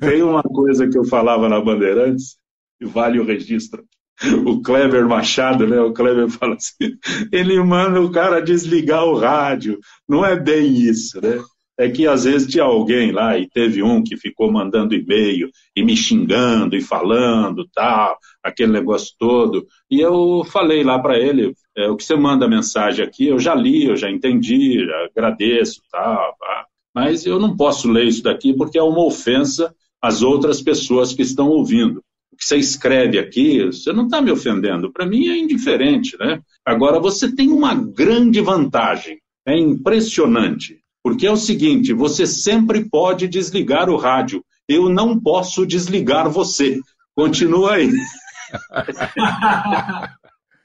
Tem uma coisa que eu falava na Bandeirantes, e vale o registro o Kleber Machado, né? O Kleber fala assim, ele manda o cara desligar o rádio. Não é bem isso, né? É que às vezes tinha alguém lá e teve um que ficou mandando e-mail e me xingando e falando, tal, aquele negócio todo. E eu falei lá para ele, é, o que você manda mensagem aqui, eu já li, eu já entendi, já agradeço, tal, tá? mas eu não posso ler isso daqui porque é uma ofensa às outras pessoas que estão ouvindo o que você escreve aqui, você não está me ofendendo. Para mim é indiferente, né? Agora você tem uma grande vantagem, é impressionante, porque é o seguinte: você sempre pode desligar o rádio. Eu não posso desligar você. Continua aí.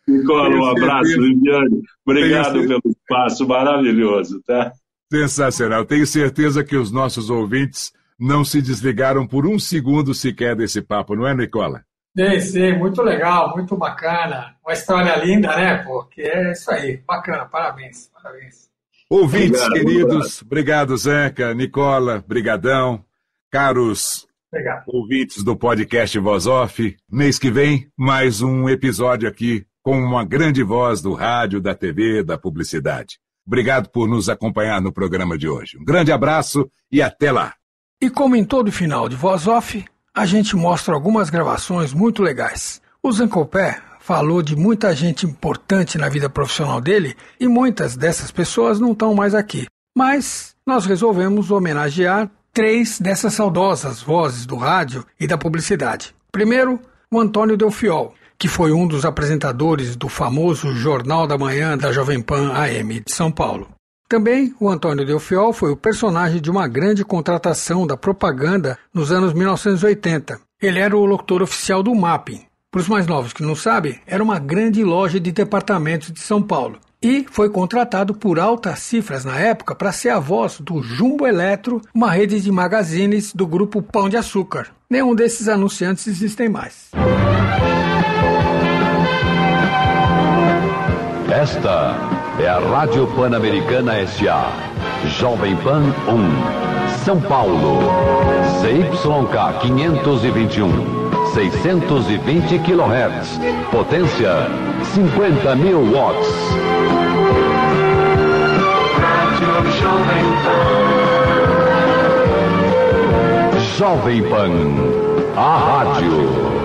Nicola, um abraço, Viviane. Obrigado pelo espaço maravilhoso, tá? Sensacional. Tenho certeza que os nossos ouvintes não se desligaram por um segundo sequer desse papo, não é, Nicola? Sim, sim, muito legal, muito bacana. Uma história linda, né? Porque é isso aí, bacana, parabéns, parabéns. Ouvintes obrigado, queridos, obrigado, Zeca, Nicola, brigadão. Caros obrigado. ouvintes do podcast Voz Off, mês que vem, mais um episódio aqui com uma grande voz do rádio, da TV, da publicidade. Obrigado por nos acompanhar no programa de hoje. Um grande abraço e até lá. E como em todo final de voz off, a gente mostra algumas gravações muito legais. O Zancopé falou de muita gente importante na vida profissional dele e muitas dessas pessoas não estão mais aqui. Mas nós resolvemos homenagear três dessas saudosas vozes do rádio e da publicidade. Primeiro, o Antônio Delfiol, que foi um dos apresentadores do famoso Jornal da Manhã da Jovem Pan AM de São Paulo. Também o Antônio Delfiol foi o personagem de uma grande contratação da propaganda nos anos 1980. Ele era o locutor oficial do Mapping. Para os mais novos que não sabem, era uma grande loja de departamentos de São Paulo. E foi contratado por altas cifras na época para ser a voz do Jumbo Eletro, uma rede de magazines do grupo Pão de Açúcar. Nenhum desses anunciantes existem mais. Esta é a Rádio Pan-Americana S.A. Jovem Pan 1, São Paulo. CYK 521. 620 kHz. Potência 50 mil watts. Rádio Jovem Pan. Jovem Pan. A rádio.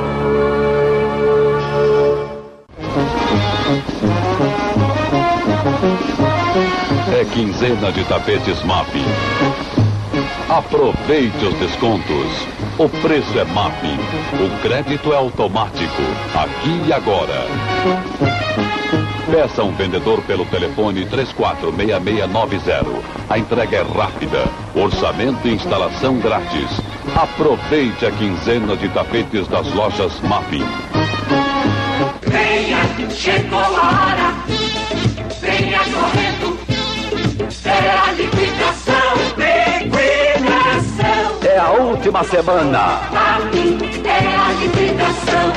Quinzena de tapetes MAP. Aproveite os descontos. O preço é MAP. O crédito é automático. Aqui e agora. Peça um vendedor pelo telefone 346690. A entrega é rápida. Orçamento e instalação grátis. Aproveite a quinzena de tapetes das lojas MAP. Venha, chegou a hora. É a liquidação, liquidação. É a última semana. Papi, é a liquidação.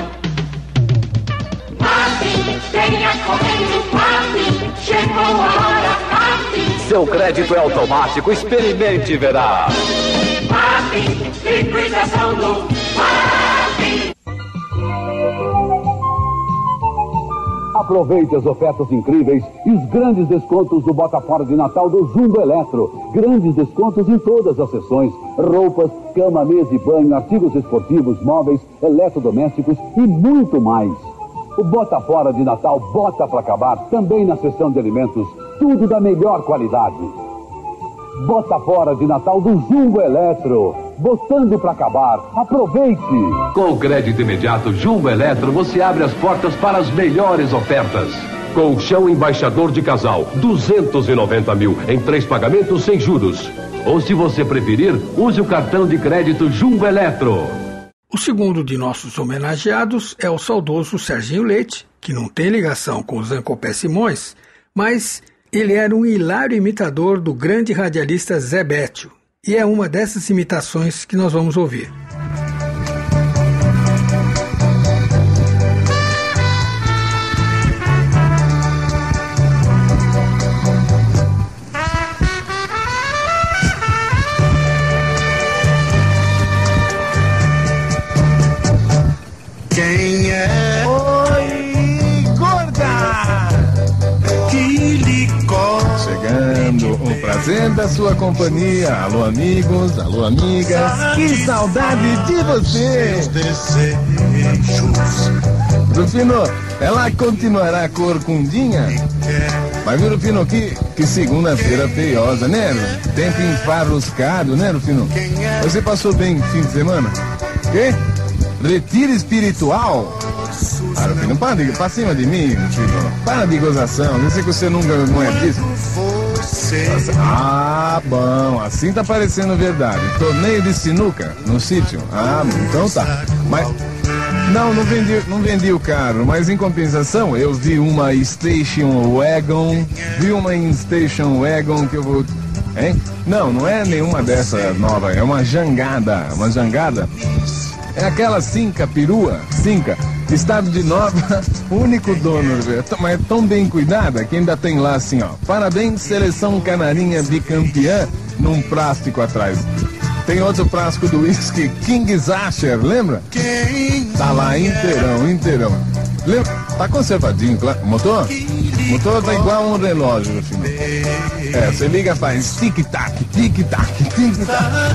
Papi, venha correndo, papi. Chegou a hora, papi. Seu crédito é automático. Experimente e verá. Papi, liquidação do papi. Aproveite as ofertas incríveis e os grandes descontos do Bota Fora de Natal do Jumbo Eletro. Grandes descontos em todas as seções: roupas, cama, mesa e banho, artigos esportivos, móveis, eletrodomésticos e muito mais. O Bota Fora de Natal bota para acabar também na seção de alimentos. Tudo da melhor qualidade. Bota Fora de Natal do Jumbo Eletro. Botando para acabar. Aproveite! Com o crédito imediato Jumbo Eletro, você abre as portas para as melhores ofertas. Colchão embaixador de casal, 290 mil em três pagamentos sem juros. Ou se você preferir, use o cartão de crédito Jumbo Eletro. O segundo de nossos homenageados é o saudoso Serginho Leite, que não tem ligação com o Zancopé Simões, mas ele era um hilário imitador do grande radialista Zé Bétio. E é uma dessas imitações que nós vamos ouvir. Prazer da sua companhia. Alô, amigos, alô, amigas. Que saudade de você! Rufino, ela continuará corcundinha? Vai ver, Rufino, que, que segunda-feira feiosa, né? Tempo enfarruscado, né, Rufino? Você passou bem fim de semana? Quê? Retiro espiritual? Ah, Rufino, para, de, para cima de mim, Rufino. Para de gozação. Eu sei que você nunca não é disso. Ah, bom, assim tá parecendo verdade. Torneio de sinuca no sítio. Ah, então tá. Mas não, não vendi, não vendi o carro, mas em compensação eu vi uma Station Wagon, vi uma Station Wagon que eu vou, hein? Não, não é nenhuma dessa nova, é uma jangada, uma jangada. É aquela Cinca perua, Cinca, estado de Nova, único dono, velho. mas é tão bem cuidada que ainda tem lá assim, ó. Parabéns, seleção canarinha bicampeã, num plástico atrás. Tem outro frasco do whisky King Zasher, lembra? Tá lá inteirão, inteirão. Lembra? Tá conservadinho, claro. Motor? Motor tá igual um relógio, no final. É, você liga faz tic-tac, tic-tac, tic-tac.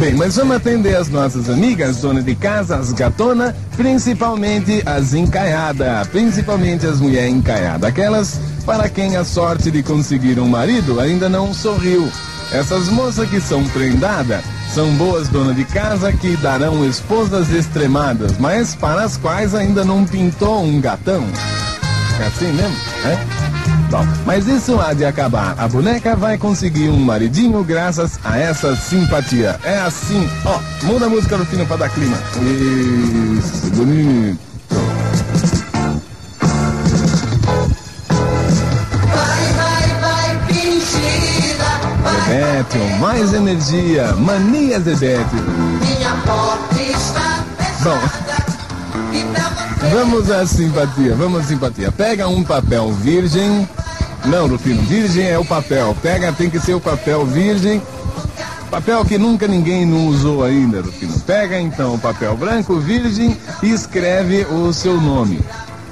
Bem, mas vamos atender as nossas amigas, donas de casa, as gatona, principalmente as encaiadas, principalmente as mulheres encaiadas, aquelas para quem a sorte de conseguir um marido ainda não sorriu. Essas moças que são prendadas são boas donas de casa que darão esposas extremadas, mas para as quais ainda não pintou um gatão. É assim mesmo, é? Bom, mas isso há de acabar. A boneca vai conseguir um maridinho graças a essa simpatia. É assim, ó, muda a música no fino pra dar clima. Isso, bonito. Zebetio, mais energia, mania Zebetio. Minha porta está Bom, vamos à simpatia, vamos à simpatia. Pega um papel virgem. Não, Rufino, virgem é o papel. Pega, tem que ser o papel virgem. Papel que nunca ninguém não usou ainda, Rufino. Pega então o papel branco virgem e escreve o seu nome.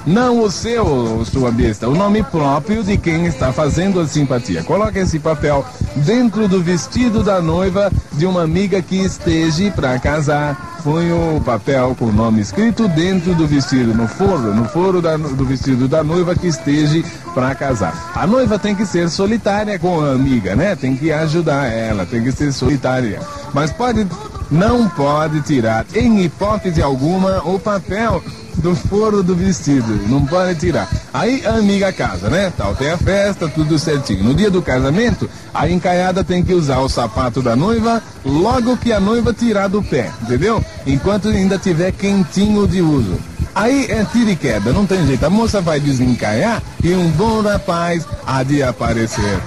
Não o seu, sua besta, o nome próprio de quem está fazendo a simpatia. Coloque esse papel dentro do vestido da noiva de uma amiga que esteja para casar. Põe o papel com o nome escrito dentro do vestido, no foro, no foro da- do vestido da noiva que esteja para casar. A noiva tem que ser solitária com a amiga, né? Tem que ajudar ela, tem que ser solitária. Mas pode, não pode tirar, em hipótese alguma, o papel do foro do vestido. Não pode tirar. Aí a amiga casa, né? Tal, tem a festa, tudo certinho. No dia do casamento, a encaiada tem que usar o sapato da noiva logo que a noiva tirar do pé, entendeu? Enquanto ainda tiver quentinho de uso. Aí é tira e queda, não tem jeito. A moça vai desencaiar e um bom rapaz há de aparecer.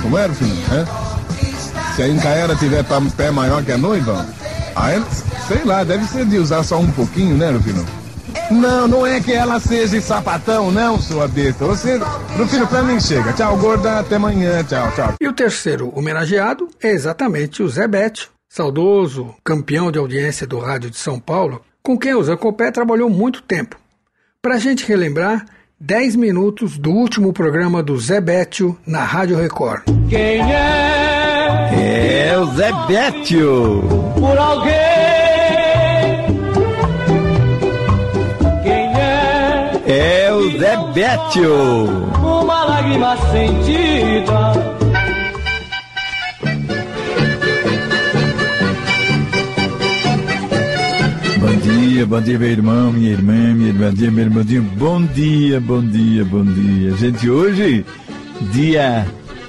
Como era, filho? Hã? Se a encaiada tiver pé maior que a noiva, aí, sei lá, deve ser de usar só um pouquinho, né, Rufino? Não, não é que ela seja sapatão, não, sua besta. Você, Rufino, pra mim chega. Tchau, gorda, até amanhã, tchau, tchau. E o terceiro homenageado é exatamente o Zé Bétio, saudoso campeão de audiência do Rádio de São Paulo, com quem o Zé Copé trabalhou muito tempo. Para a gente relembrar, 10 minutos do último programa do Zé Bétio na Rádio Record. Quem é? É o Zé Bétio. Por alguém. Quem é? É o Zé Bétio. Uma lágrima sentida. Bom dia, bom dia, meu irmão, minha irmã, minha irmãzinha, meu irmãozinho. Bom dia, bom dia, bom dia. Gente, hoje, dia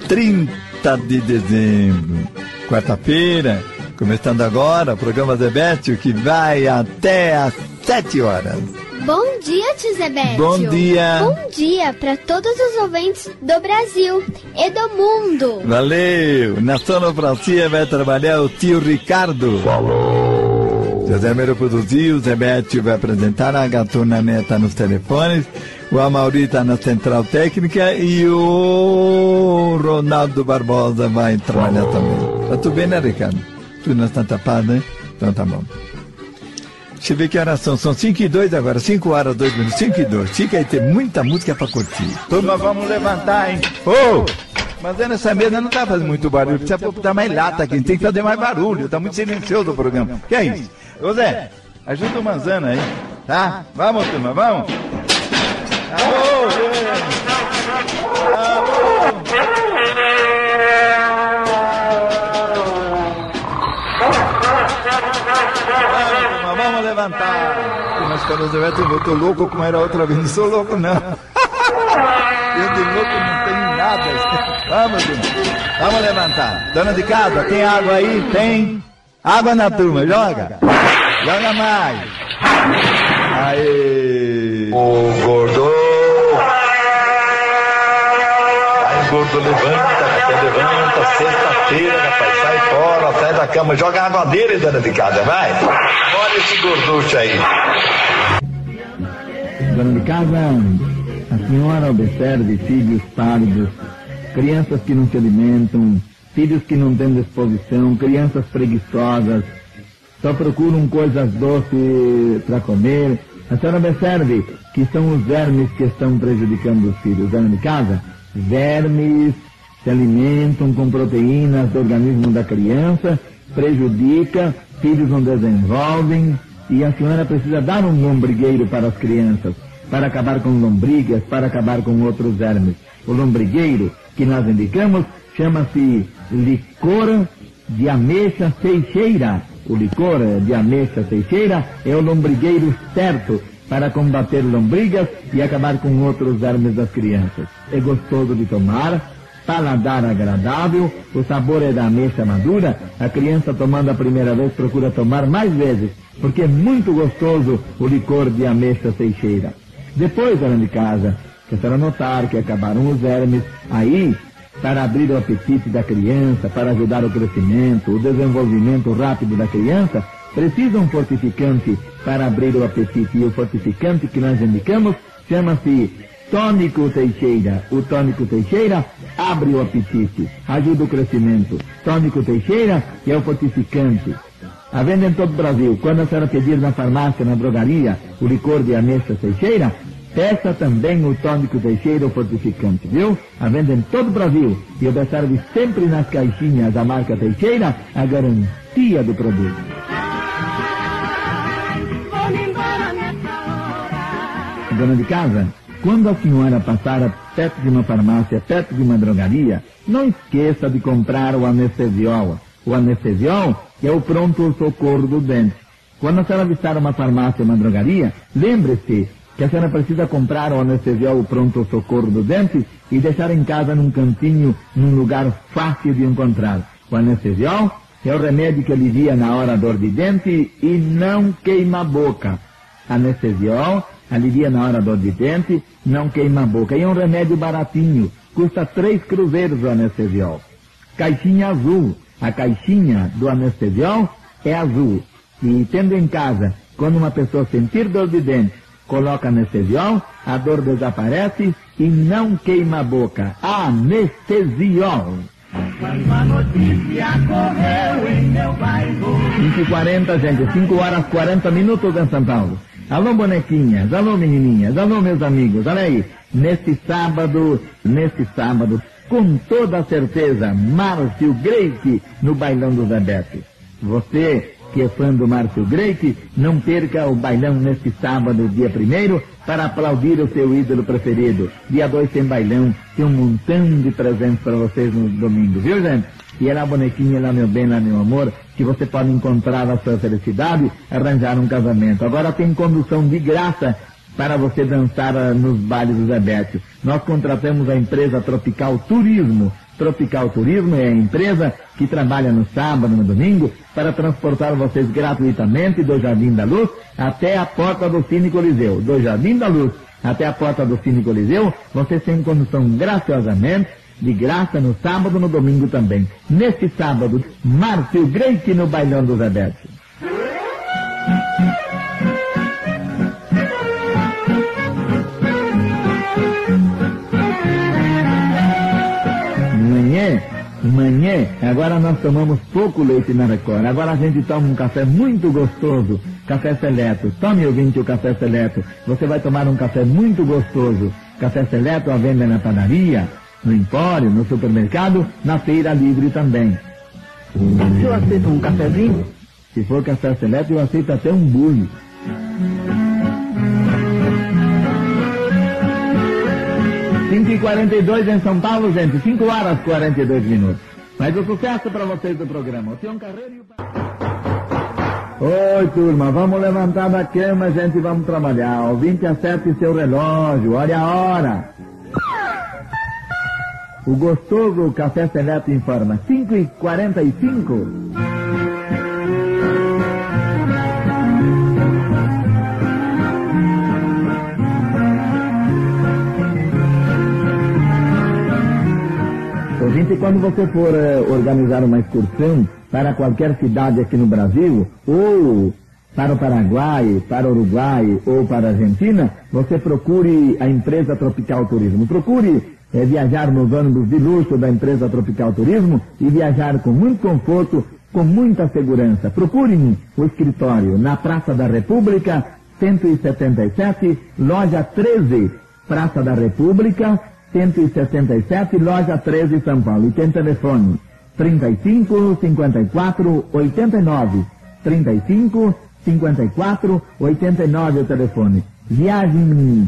30 de dezembro, quarta-feira, começando agora o programa Bétio, que vai até às 7 horas. Bom dia, tio Zebete. Bom dia. Bom dia para todos os ouvintes do Brasil e do mundo. Valeu! Na sonoplastia vai trabalhar o tio Ricardo. Falou! José Mero produziu, o Bétio vai apresentar, a Gatuna Neta nos telefones, o Amauri está na central técnica e o Ronaldo Barbosa vai trabalhar também. Tá tudo bem, né, Ricardo? Tudo não está tapado, né? Então tá bom. Deixa eu ver que horas são. São 5 e 2 agora, 5 horas, 2 minutos, 5 e 2. Fica aí, tem muita música pra curtir. Turma, vamos levantar, hein? Ô! Mas é nessa mesa não tá fazendo muito barulho. Precisa botar mais lata aqui. Tem que fazer mais barulho. Tá muito silencioso o programa. Que é isso? Ô Zé, ajuda o Manzana aí. Tá? Vamos, turma, vamos. Vamos levantar. Mas quando o eu tô louco como era outra vez. Não sou louco, não. Eu de louco não tenho nada. Vamos. Vamos levantar. Dona de casa, tem água aí? Tem? Água na turma, joga. Joga mais. Aê. Ô gordo. Gordo, levanta, levanta, sexta-feira, rapaz, sai fora, sai da cama, joga água dele, dona de casa, vai. Olha esse gorducho aí. Dona de casa, a senhora observe filhos pardos, crianças que não se alimentam, filhos que não têm disposição, crianças preguiçosas, só procuram coisas doces para comer. A senhora observe que são os vermes que estão prejudicando os filhos. Dona de casa, vermes se alimentam com proteínas do organismo da criança, prejudica, filhos não desenvolvem, e a senhora precisa dar um lombrigueiro para as crianças, para acabar com lombrigas, para acabar com outros vermes. O lombrigueiro que nós indicamos chama-se licor de ameixa seixeira. O licor de ameixa seixeira é o lombrigueiro certo para combater lombrigas e acabar com outros vermes das crianças. É gostoso de tomar, paladar agradável, o sabor é da ameixa madura, a criança tomando a primeira vez procura tomar mais vezes, porque é muito gostoso o licor de ameixa seixeira. Depois, dona de casa, que a senhora notar que acabaram os vermes, aí, para abrir o apetite da criança, para ajudar o crescimento, o desenvolvimento rápido da criança, precisa um fortificante para abrir o apetite. E o fortificante que nós indicamos chama-se Tônico Teixeira. O Tônico Teixeira abre o apetite, ajuda o crescimento. Tônico Teixeira é o fortificante. A venda em todo o Brasil. Quando a senhora pedir na farmácia, na drogaria, o licor de ameixa Teixeira, peça também o tônico Teixeira, o fortificante, viu? A venda em todo o Brasil. E observe sempre nas caixinhas da marca Teixeira a garantia do produto. Dona de casa, quando a senhora passar perto de uma farmácia, perto de uma drogaria, não esqueça de comprar o anestesiol. O anestesiol é o pronto socorro do dente. Quando a senhora visitar uma farmácia, uma drogaria, lembre-se que a senhora precisa comprar o anestesiol o pronto socorro do dente e deixar em casa num cantinho, num lugar fácil de encontrar. O anestesiol é o remédio que alivia na hora a dor de dente e não queima a boca. Anestesiol alivia na hora a dor de dente, não queima a boca. E é um remédio baratinho, custa três cruzeiros o anestesiol. Caixinha azul. A caixinha do anestesiol é azul. E tendo em casa, quando uma pessoa sentir dor de dente, coloca anestesiol, a dor desaparece e não queima a boca. Anestesiol. Quando a notícia correu em meu bairro. 5 e 40, gente, 5 horas 40 minutos em São Paulo. Alô, bonequinhas, alô, menininhas, alô, meus amigos, olha aí. Neste sábado, neste sábado, com toda certeza, Márcio Greik no Bailão do Zebete. Você que é fã do Márcio Greik, não perca o bailão neste sábado, dia 1 para aplaudir o seu ídolo preferido. Dia 2 tem bailão, tem um montão de presentes para vocês no domingo, viu gente? E é lá, bonequinha, lá meu bem, lá meu amor, que você pode encontrar a sua felicidade, arranjar um casamento. Agora tem condução de graça para você dançar ah, nos bailes do Zebete. Nós contratamos a empresa Tropical Turismo. Tropical Turismo é a empresa que trabalha no sábado, no domingo, para transportar vocês gratuitamente do Jardim da Luz até a porta do Cine Coliseu. Do Jardim da Luz até a porta do Cine Coliseu, vocês têm condução graciosamente, de graça no sábado, no domingo também. Neste sábado, Márcio Greik no Bailão do Zebete. Manhã, manhã, agora nós tomamos pouco leite na Record. Agora a gente toma um café muito gostoso, café seleto. Tome, ouvinte, o café seleto. Você vai tomar um café muito gostoso. Café seleto à venda na padaria, no empório, no supermercado, na feira livre também. O senhor aceita um cafezinho? Se for café seleto, eu aceito até um bulho. Cinco e quarenta e dois em São Paulo, gente. 5 horas e 42 minutos. Mas o sucesso para vocês do programa. O Tião Carreiro e o... Oi, turma. Vamos levantar da cama, gente, vamos trabalhar. O 20 acerte seu relógio. Olha a hora. O gostoso Café Seleto informa. 5 e 45 Ouvinte, quando você for eh, organizar uma excursão para qualquer cidade aqui no Brasil, ou para o Paraguai, para o Uruguai ou para a Argentina, você procure a empresa Tropical Turismo. Procure eh, viajar nos ônibus de luxo da empresa Tropical Turismo e viajar com muito conforto, com muita segurança. Procure o escritório na Praça da República, 177, loja 13, Praça da República, 177, loja 13, São Paulo. E tem telefone 35 54 89. 35 54 89 é o telefone. Viagem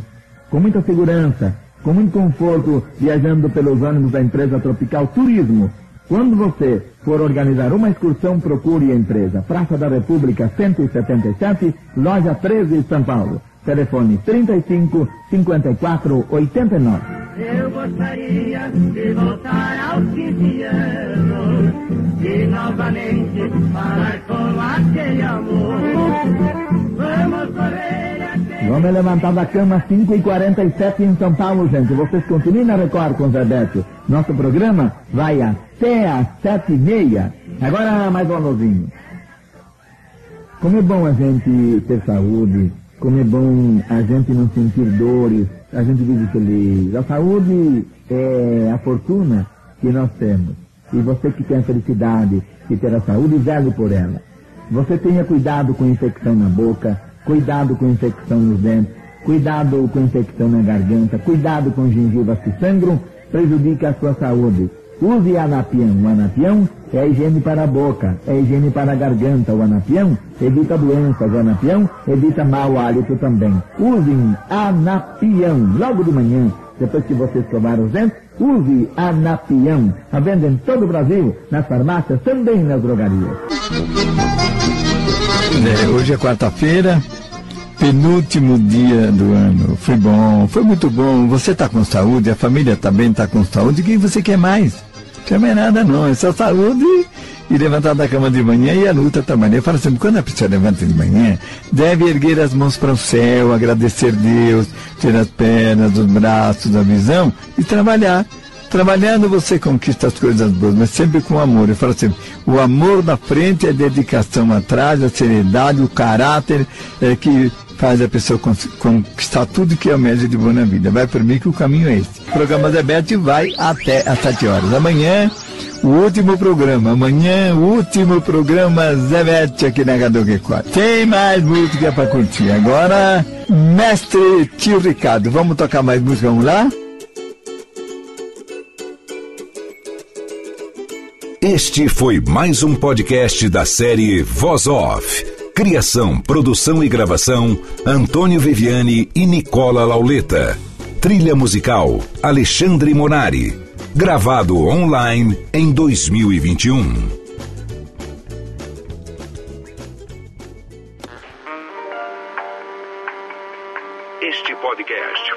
com muita segurança, com muito conforto, viajando pelos ônibus da empresa Tropical Turismo. Quando você for organizar uma excursão, procure a empresa Praça da República 177, loja 13, São Paulo. Telefone 35 54 89. Eu gostaria de voltar aos 15 anos e novamente falar com aquele amor. Vamos correr. Vamos levantar da cama 5 e 47 em São Paulo, gente. Vocês continuem na Record com o Zé Beto. Nosso programa vai até às 7 e meia. Agora mais um alôzinho. Como é bom a gente ter saúde, como é bom a gente não sentir dores, a gente vive feliz. A saúde é a fortuna que nós temos. E você que tem a felicidade de ter a saúde, zele por ela. Você tenha cuidado com infecção na boca, cuidado com infecção nos dentes, cuidado com infecção na garganta, cuidado com gengivas que sangram, prejudica a sua saúde. Use anapião. O anapião é higiene para a boca, é higiene para a garganta. O anapião evita doenças. O anapião evita mau hálito também. Usem anapião. Logo de manhã, depois que você escovar os dentes, use anapião. A venda em todo o Brasil, nas farmácias, também nas drogarias. É, hoje é quarta-feira, penúltimo dia do ano. Foi bom, foi muito bom. Você está com saúde, a família também está com saúde. O que você quer mais? Quer mais nada não, é só saúde e levantar da cama de manhã e a luta também. Eu falo sempre, quando a pessoa levanta de manhã, deve erguer as mãos para o céu, agradecer Deus, ter as pernas, os braços, a visão e trabalhar. Trabalhando você conquista as coisas boas, mas sempre com amor. Eu falo sempre, o amor na frente, a dedicação atrás, a seriedade, o caráter é que faz a pessoa conquistar tudo que é o médio de boa na vida. Vai por mim que o caminho é esse. O programa Zé Beto vai até às 7 horas. Amanhã, o último programa. Amanhã, o último programa Zé Beto aqui na Gadogue 4. Tem mais música para curtir. Agora, mestre tio Ricardo. Vamos tocar mais música? Vamos lá? Este foi mais um podcast da série Voz Off. Criação, produção e gravação: Antônio Viviane e Nicola Lauleta. Trilha musical: Alexandre Monari. Gravado online em 2021.